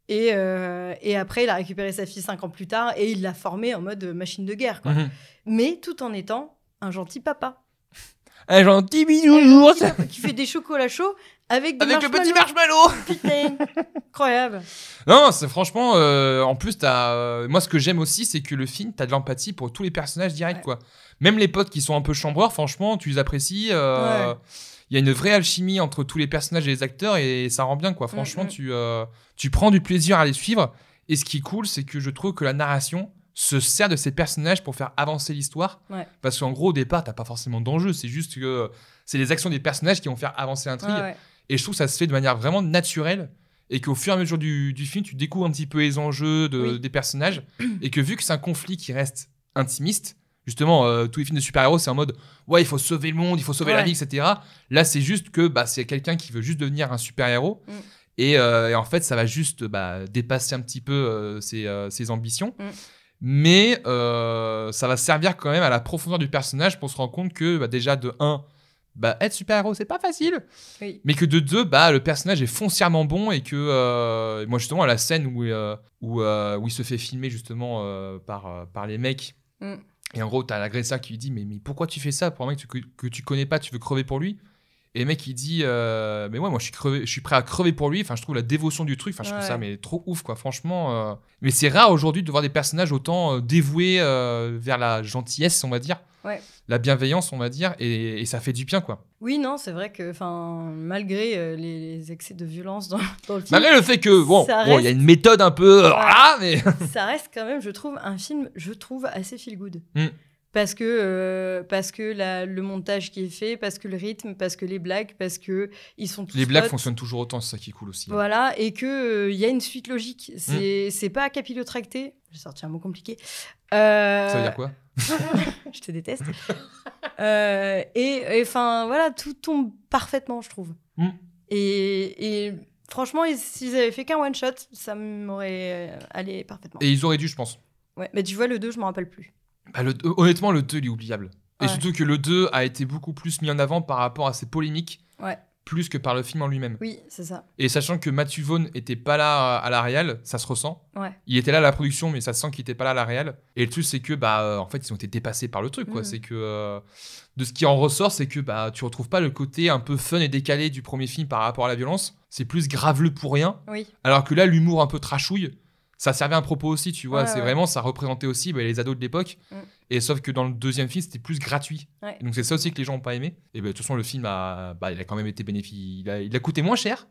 Et, euh, et après, il a récupéré sa fille cinq ans plus tard et il l'a formée en mode machine de guerre. Quoi. Mhm. Mais tout en étant un gentil papa. Un gentil Un bisounours qui fait des chocolats chauds avec des avec le petit marshmallow Putain, incroyable. Non, c'est franchement, euh, en plus, t'as, euh, moi ce que j'aime aussi, c'est que le film, t'as de l'empathie pour tous les personnages directs, Ouais. quoi. Même les potes qui sont un peu chambreurs, franchement, tu les apprécies. Ouais. Il y a une vraie alchimie entre tous les personnages et les acteurs et ça rend bien, quoi. Franchement, mm. tu, euh, tu prends du plaisir à les suivre. Et ce qui est cool, c'est que je trouve que la narration se sert de ces personnages pour faire avancer l'histoire. Ouais. Parce qu'en gros, au départ, t'as pas forcément d'enjeu. C'est juste que c'est les actions des personnages qui vont faire avancer l'intrigue. Ouais, ouais. Et je trouve que ça se fait de manière vraiment naturelle et qu'au fur et à mesure du, du film, tu découvres un petit peu les enjeux de- Oui. des personnages et que vu que c'est un conflit qui reste intimiste, justement, euh, tous les films de super-héros, c'est en mode ouais, il faut sauver le monde, il faut sauver la vie, etc. Là, c'est juste que bah, c'est quelqu'un qui veut juste devenir un super-héros. Mm. Et, euh, et en fait, ça va juste bah, dépasser un petit peu euh, ses, euh, ses ambitions. Mm. Mais ça va servir quand même à la profondeur du personnage pour se rendre compte que bah, déjà, de 1, bah, être super-héros, c'est pas facile Oui. mais que de deux, bah, le personnage est foncièrement bon et que euh, moi justement à la scène où, euh, où, euh, où il se fait filmer justement par, par les mecs Mm. Et en gros t'as l'agresseur qui lui dit mais, pourquoi tu fais ça? Pour un mec que tu connais pas tu veux crever pour lui? Et le mec il dit euh, mais ouais moi je suis crevé, je suis prêt à crever pour lui enfin je trouve la dévotion du truc enfin je trouve Ouais. ça mais trop ouf quoi franchement euh. mais c'est rare aujourd'hui de voir des personnages autant euh, dévoués vers la gentillesse on va dire Ouais. la bienveillance on va dire et, et ça fait du bien quoi Oui, non, c'est vrai que, enfin, malgré les, les excès de violence dans, dans le film, Malgré le fait que, bon, il y a une méthode un peu. Ah, mais. ça reste quand même, je trouve, un film, je trouve, assez feel good. Mm. Parce que, euh, parce que la- le montage qui est fait, parce que le rythme, parce que les blagues, parce que ils sont tous Les blagues fonctionnent toujours autant, c'est ça qui est cool aussi. Voilà, et que il y a une suite logique. C'est c'est pas capillotracté. J'ai sorti un mot compliqué. Euh, Ça veut dire quoi? Je te déteste. Euh, et enfin, voilà, tout tombe parfaitement, je trouve. Mm. Et, et franchement, ils- s'ils avaient fait qu'un one shot, ça m'aurait euh, allé parfaitement. Et ils auraient dû, je pense. Ouais, mais tu vois, le 2, je m'en rappelle plus. Bah, le- honnêtement, le 2, il est oubliable. Et surtout que le 2 a été beaucoup plus mis en avant par rapport à ses polémiques, Ouais. plus que par le film en lui-même. Oui, c'est ça. Et sachant que Matthew Vaughn était pas là à la réal, ça se ressent. Ouais. Il était là à la production, mais ça se sent qu'il était pas là à la réal. Et le truc, c'est que, bah, euh, en fait, ils ont été dépassés par le truc, quoi. Mhm. C'est que. euh, de ce qui en ressort, c'est que, bah, tu retrouves pas le côté un peu fun et décalé du premier film par rapport à la violence. C'est plus graveleux pour rien. Oui. Alors que là, l'humour un peu trashouille, ça servait un propos aussi, tu vois. Ouais, c'est ouais. vraiment, ça représentait aussi bah, les ados de l'époque. Mm. Et sauf que dans le deuxième film, c'était plus gratuit. Ouais. Donc c'est ça aussi que les gens ont pas aimé. Et bah, de toute façon, le film a, bah, il a quand même été bénéfique. Il a, il a coûté moins cher.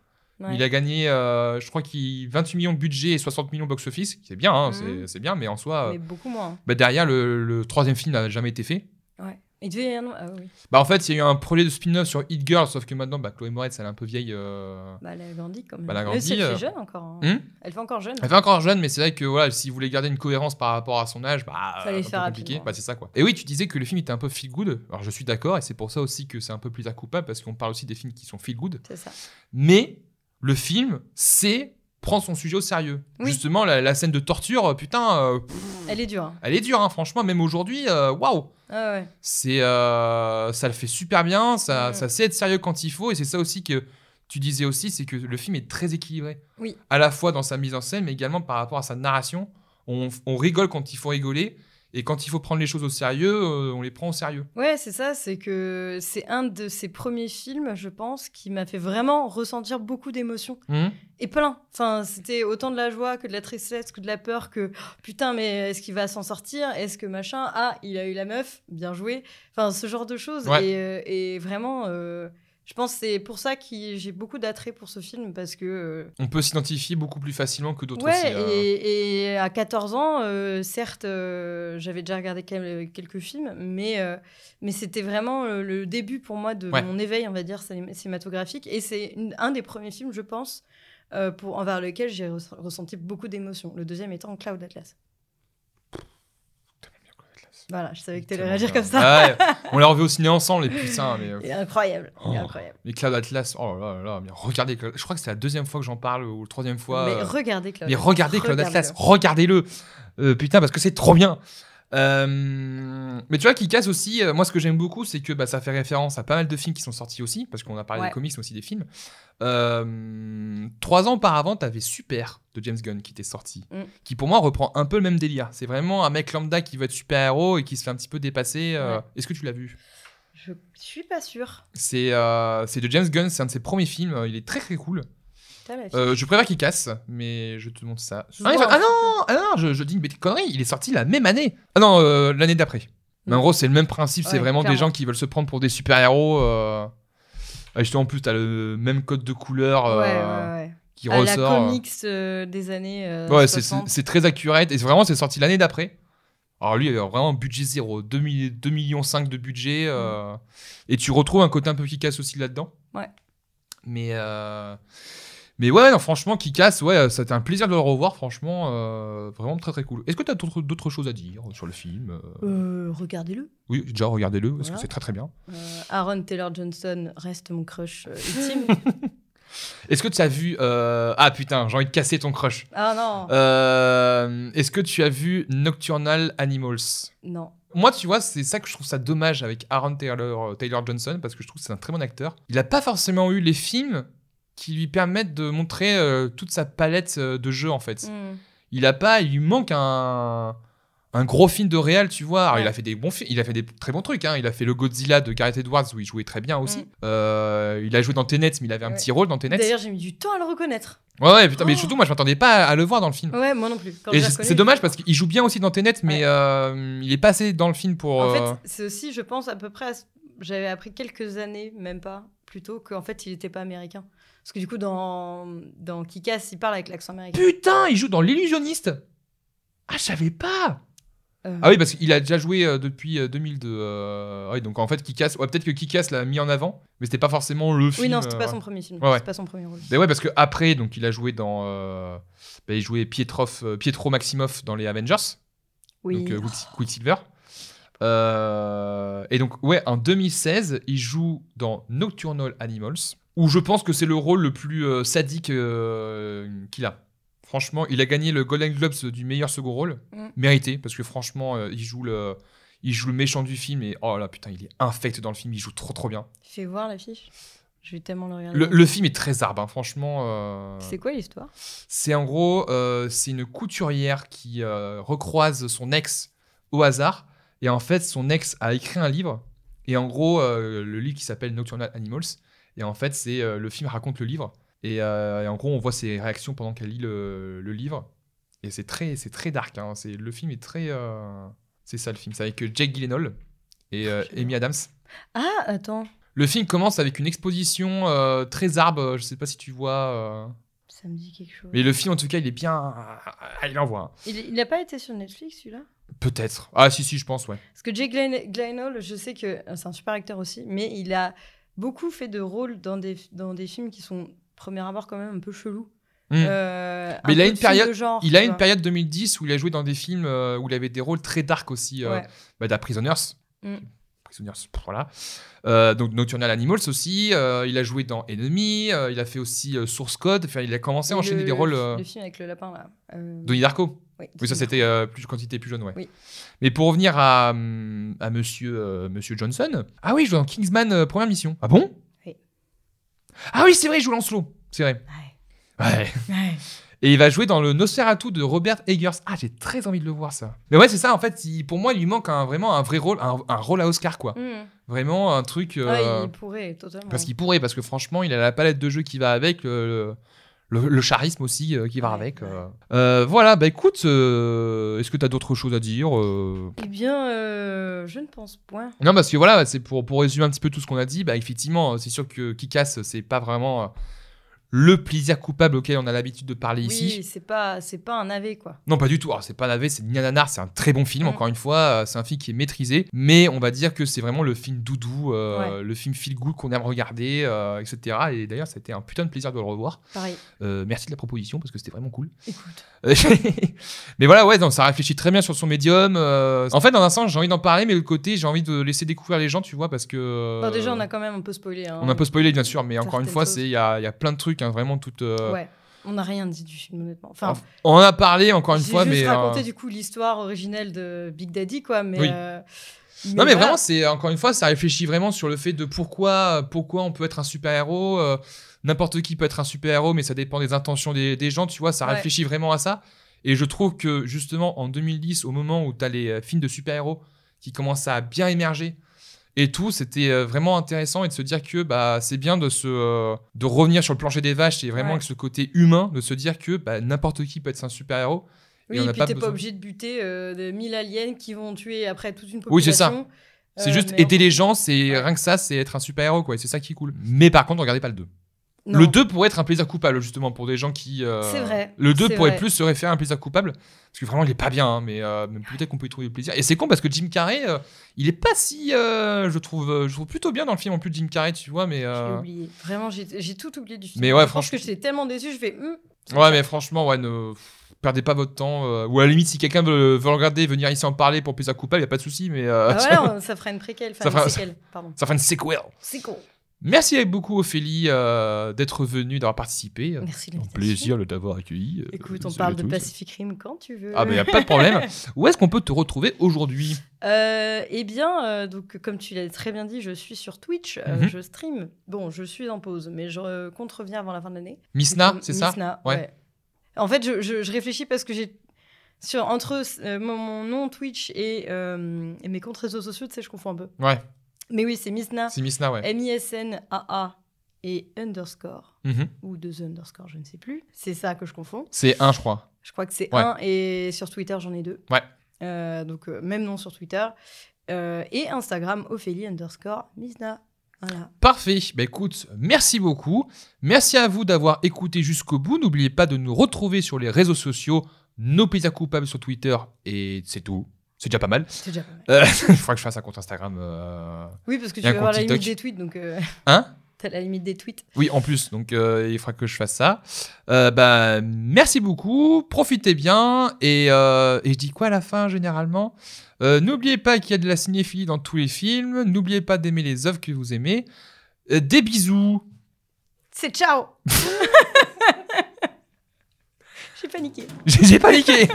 Il a gagné, euh, je crois qu'il 28 millions de budget et 60 millions box-office. C'est bien, hein, Mhm. c'est- bien, mais en soi, euh, Mais beaucoup moins. bah, derrière, le, le troisième film n'a jamais été fait. Ouais. Il devait. Ah oui. Bah, en fait, il y a eu un projet de spin-off sur Hit Girl, sauf que maintenant, bah, Chloé Moretz, elle est un peu vieille. euh, Bah, elle a grandi quand même. Bah, elle a grandi, si, elle euh. fait jeune encore. hein. Hmm elle fait encore jeune. Elle fait encore jeune, mais c'est vrai que voilà, s'il voulait garder une cohérence par rapport à son âge, bah, Fallait un faire peu compliqué. rapidement. Bah, c'est ça quoi. Et oui, tu disais que le film était un peu feel good. Alors je suis d'accord, et c'est pour ça aussi que c'est un peu plus à coupable parce qu'on parle aussi des films qui sont feel good. C'est ça. Mais le film, c'est prendre son sujet au sérieux. Oui. Justement, la, la scène de torture, euh, putain, euh, pff, Elle est dure. hein. elle est dure, hein, franchement, même aujourd'hui, euh, waouh. Ah ouais. C'est, euh, ça le fait super bien, ça, Mhm. ça sait être sérieux quand il faut, et c'est ça aussi que tu disais aussi, c'est que le film est très équilibré. Oui. À la fois dans sa mise en scène, mais également par rapport à sa narration. On, on rigole quand il faut rigoler, et quand il faut prendre les choses au sérieux, euh, on les prend au sérieux. Ouais, c'est ça, c'est que c'est un de ses premiers films, je pense, qui m'a fait vraiment ressentir beaucoup d'émotions. Mhm. Et plein. Enfin, c'était autant de la joie que de la tristesse, que de la peur, que oh, putain, mais est-ce qu'il va s'en sortir? Est-ce que machin? Ah, il a eu la meuf, bien joué. Enfin, ce genre de choses. Ouais. Et, euh, et vraiment, euh, je pense que c'est pour ça que j'ai beaucoup d'attrait pour ce film, parce que. euh, On peut s'identifier beaucoup plus facilement que d'autres Ouais, aussi. euh. et, et à 14 ans, euh, certes, euh, j'avais déjà regardé quel- quelques films, mais, mais c'était vraiment le début pour moi de Ouais. mon éveil, on va dire, ciné- cinématographique. Et c'est un des premiers films, je pense, pour, envers lequel j'ai res- ressenti beaucoup d'émotions. Le deuxième étant Cloud Atlas. Tellement bien, Claude Atlas. Voilà, je savais que tu allais réagir comme ça. Ah ouais, on l'a revu au ciné ensemble, et putain, mais. euh, Il est incroyable, il est Oh. incroyable. Les Cloud Atlas, oh là là, là, mais regardez, Cloud- je crois que c'est la deuxième fois que j'en parle, ou la troisième fois. mais euh, regardez Cloud Mais Atlas. regardez Cloud Regardez-le. Atlas, regardez-le. Euh, putain, parce que c'est trop bien. Euh, mais tu vois, qui casse aussi, euh, moi ce que j'aime beaucoup, c'est que bah, ça fait référence à pas mal de films qui sont sortis aussi, parce qu'on a parlé Ouais. des comics, mais aussi des films. Euh, trois ans auparavant, t'avais Super de James Gunn qui était sorti, Mm. qui pour moi reprend un peu le même délire. C'est vraiment un mec lambda qui veut être super-héros et qui se fait un petit peu dépasser. Ouais. Est-ce que tu l'as vu? Je suis pas sûre. C'est de James Gunn, c'est un de ses premiers films, il est très très cool. Euh, je préfère qu'il casse, mais je te montre ça. Ah, il un ah non, ah non, je, je dis une bêtise- connerie, il est sorti la même année. Ah non, euh, l'année d'après. Mais en Mm. gros, c'est le même principe, c'est Ouais, vraiment des clairement. gens qui veulent se prendre pour des super-héros. Euh... ah, justement, en plus, t'as le même code de couleur euh, ouais, ouais, ouais. qui À la ressort. euh. comics euh, des années. euh, Ouais, c'est- c'est 60. c'est très accurate. Et c'est vraiment, c'est sorti l'année d'après. Alors lui, il a vraiment budget zéro, 2, mi- 2 millions 5 de budget. euh, Et tu retrouves un côté un peu Kick-Ass aussi là-dedans. Ouais. Mais, euh, mais ouais, non, franchement, Kick-Ass, ouais, c'était un plaisir de le revoir, franchement, euh, vraiment très très cool. Est-ce que tu as d'autres choses à dire sur le film euh? Euh, regardez-le. Oui, déjà, regardez-le, parce Voilà. que c'est très très bien. Euh, Aaron Taylor Johnson reste mon crush euh, ultime. Est-ce que tu as vu... euh, Ah putain, j'ai envie de casser ton crush. ah non, Euh, Est-ce que tu as vu Nocturnal Animals? Non. Moi, tu vois, c'est ça que je trouve ça dommage avec Aaron Taylor, Taylor Johnson, parce que je trouve que c'est un très bon acteur. Il n'a pas forcément eu les films qui lui permettent de montrer euh, toute sa palette euh, de jeux, en fait. Hmm. Il a pas, il lui manque un, un gros film de réal, tu vois. Alors, Ouais. il a fait des bons films, il a fait des très bons trucs. Hein. Il a fait le Godzilla de Gareth Edwards où il jouait très bien aussi. Mm. Euh, il a joué dans Tenet, mais il avait un Ouais. petit rôle dans Tenet. D'ailleurs, j'ai mis du temps à le reconnaître. Ouais, ouais, putain, mais Oh. surtout, moi, je m'attendais pas à le voir dans le film. Ouais, moi non plus. Quand Et c'est dommage parce qu'il joue bien aussi dans Tenet, mais euh, il est passé dans le film pour. En fait, c'est aussi, je pense, à peu près. à J'avais appris quelques années, même pas, plus tôt, qu'en fait, il n'était pas américain. Parce que du coup, dans, dans Kick-Ass, il parle avec l'accent américain. Putain, il joue dans L'Illusionniste Ah, je savais pas Euh, Ah oui, parce qu'il a déjà joué euh, depuis euh, 2002. euh, ouais, donc en fait, Kick-Ass... Ouais, peut-être que Kick-Ass l'a mis en avant, mais c'était pas forcément le film. oui, non, c'était pas son premier film. Ouais, ouais. Pas son premier rôle. Mais ouais, parce que après, donc il a joué dans... bah, il jouait Pietrov, euh, Pietro Maximoff dans les Avengers, Oui. donc Quick- Quicksilver. Et donc, ouais, en 2016, il joue dans Nocturnal Animals, où je pense que c'est le rôle le plus euh, sadique euh, qu'il a. Franchement, il a gagné le Golden Globes du meilleur second rôle. Mm. Mérité, parce que franchement, euh, il, joue le, il joue le méchant du film et oh là, putain, il est infect dans le film, il joue trop trop bien. Fais voir l'affiche. Je vais tellement le regarder. Le, le film est très arbre, hein, franchement. euh, C'est quoi l'histoire? c'est en gros, euh, c'est une couturière qui euh, recroise son ex au hasard. Et en fait, son ex a écrit un livre. Et en gros, euh, le livre qui s'appelle Nocturnal Animals. Et en fait, c'est euh, le film raconte le livre. Et, euh, et en gros, on voit ses réactions pendant qu'elle lit le, le livre. Et c'est très, c'est très dark. hein. C'est le film est très, euh, c'est ça le film. C'est avec Jake Gyllenhaal et euh, J'adore. Amy Adams. Ah, attends. Le film commence avec une exposition très arbre. Je sais pas si tu vois. Ça me dit quelque chose. Mais le film, en tout cas, il est bien. Ah, il envoie. hein. Il, il a pas été sur Netflix celui-là? Peut-être. Ah, si, si, je pense, ouais. Parce que Jake Gyllen- Gyllenhaal, je sais que c'est un super acteur aussi, mais il a beaucoup fait de rôles dans des, dans des films qui sont, premier abord, quand même un peu chelous. Hmm. Euh, Mais il a une période- genre, Il a une vois. période 2010 où il a joué dans des films euh, où il avait des rôles très dark aussi. euh, Ouais. bah, d'A Prisoners. Mm. Voilà. Euh, donc Nocturnal Animals aussi. euh, il a joué dans Enemy. euh, il a fait aussi Source Code. Enfin, il a commencé à enchaîner le- des rôles. Le film avec le lapin, là. Donnie Darko. oui, Oui, ça c'était plus, quand il était plus jeune, ouais. Oui. Mais pour revenir à, à monsieur, monsieur Johnson. Ah oui, il joue dans Kingsman première mission. Ah bon? Oui. Ah oui, c'est vrai, il joue Lancelot. C'est vrai. Ouais. Ouais. Ouais. Et il va jouer dans le Nosferatu de Robert Eggers. Ah, j'ai très envie de le voir ça. Mais ouais, c'est ça. En fait, il- pour moi, il lui manque un, vraiment un vrai rôle, un, un rôle à Oscar, quoi. Mm. Vraiment un truc. euh, Ouais, il pourrait, totalement. Parce qu'il pourrait, parce que franchement, il a la palette de jeux qui va avec, le, le, le charisme aussi euh, qui va Ouais, avec. ouais. euh. Euh, voilà, bah écoute, euh, est-ce que tu as d'autres choses à dire euh? Eh bien, euh, je ne pense point. Non, parce que voilà, c'est pour, pour résumer un petit peu tout ce qu'on a dit. Bah, effectivement, c'est sûr que Kikas, c'est pas vraiment euh, le plaisir coupable auquel on a l'habitude de parler ici. Oui, c'est pas, c'est pas un AV, quoi. Non, pas du tout. Alors, c'est pas navet, c'est ni un nanar, c'est un très bon film. Mm. Encore une fois, euh, c'est un film qui est maîtrisé, mais on va dire que c'est vraiment le film doudou, euh, le film feel good qu'on aime regarder, euh, etc. Et d'ailleurs, ça a été un putain de plaisir de le revoir. Pareil. Euh, merci de la proposition parce que c'était vraiment cool. Écoute. Mais voilà, ouais, donc ça réfléchit très bien sur son médium. En fait, dans un sens, j'ai envie d'en parler, mais de l'autre côté, j'ai envie de laisser découvrir les gens, tu vois, parce que. Bon, déjà, on a quand même un peu spoilé. hein. on a un peu spoilé, bien sûr, mais encore une fois, c'est il y a, il y a plein de trucs, hein, vraiment tout. euh, Ouais. On n'a rien dit du film, honnêtement. Enfin, On a parlé encore une j'ai fois, juste mais. raconté euh, du coup l'histoire originelle de Big Daddy, quoi. Mais, Oui. euh, Non mais voilà. vraiment c'est encore une fois ça réfléchit vraiment sur le fait de pourquoi pourquoi on peut être un super héros n'importe qui peut être un super héros mais ça dépend des intentions des, des gens tu vois ça Ouais. réfléchit vraiment à ça et je trouve que justement en 2010 au moment où tu as les films de super héros qui commencent à bien émerger et tout c'était euh, vraiment intéressant et de se dire que bah c'est bien de se euh, de revenir sur le plancher des vaches et vraiment Ouais. avec ce côté humain de se dire que bah, n'importe qui peut être un super héros Oui, et on et n'a puis pas t'es pas obligé de buter euh, de 1000 aliens qui vont tuer après toute une population. Oui, c'est ça. c'est Euh, juste aider en- les gens c'est Ouais. rien que ça c'est être un super héros quoi et c'est ça qui est cool mais par contre regardez pas le 2 Non. Le 2 pourrait être un plaisir coupable, justement, pour des gens qui. euh, C'est vrai, Le 2 c'est pourrait vrai. plus se référer à un plaisir coupable. Parce que vraiment, il est pas bien, hein, mais, euh, mais peut-être qu'on peut y trouver du plaisir. Et c'est con parce que Jim Carrey, euh, il est pas si. je, trouve, je trouve plutôt bien dans le film en plus de Jim Carrey, tu vois, mais. J'ai oublié. Vraiment, j'ai tout oublié du film. Mais ouais, je franchement- que j'étais tellement déçu, je fais. Hum, Ouais, mais franchement, ouais, ne perdez pas votre temps. euh, ou à la limite, si quelqu'un veut, veut le regarder, venir ici en parler pour plaisir coupable, y a pas de souci, mais. euh, Ah, voilà, ça fera une préquelle. Enfin, Ça fera- une séquelle, pardon. ça fera une con. Merci beaucoup, Ophélie, euh, d'être venue, d'avoir participé. Merci de Un plaisir de t'avoir accueilli. euh, Écoute, on parle de. Pacific Rim quand tu veux. Ah, y a pas de problème. Où est-ce qu'on peut te retrouver aujourd'hui? Euh, eh bien, euh, donc, comme tu l'as très bien dit, je suis sur Twitch, euh, Mhm. je stream. Bon, je suis en pause, mais je euh, compte revenir avant la fin de l'année. Misna, c'est ça? Misna, Ouais. ouais. En fait, je, je- je réfléchis parce que j'ai. Sur, entre euh, mon, mon nom Twitch et, euh, et mes comptes réseaux sociaux, tu sais, je confonds un peu. Ouais, Mais oui, c'est Misna, c'est Misna, ouais. M-I-S-N-A-A et underscore, Mhm. ou deux underscore, je ne sais plus. C'est ça que je confonds. C'est un, je crois. Je crois que c'est Ouais. un, et sur Twitter, j'en ai deux. Ouais. Euh, donc, euh, même nom sur Twitter. Euh, et Instagram, Ophélie underscore Misna. Voilà. Parfait. Bah écoute, merci beaucoup. Merci à vous d'avoir écouté jusqu'au bout. N'oubliez pas de nous retrouver sur les réseaux sociaux, nos plaisirs coupables sur Twitter, et c'est tout. C'est déjà pas mal. C'est déjà pas mal. Euh, Il faudra que je fasse un compte Instagram. euh, Oui, parce que tu vas avoir la limite des tweets, donc euh, Hein? t'as la limite des tweets. Oui, en plus, donc euh, il faudra que je fasse ça. Euh, bah, merci beaucoup, profitez bien, et, euh, et je dis quoi à la fin généralement? Euh, N'oubliez pas qu'il y a de la cinéphilie dans tous les films, n'oubliez pas d'aimer les œuvres que vous aimez. Euh, des bisous C'est ciao J'ai paniqué. J'ai paniqué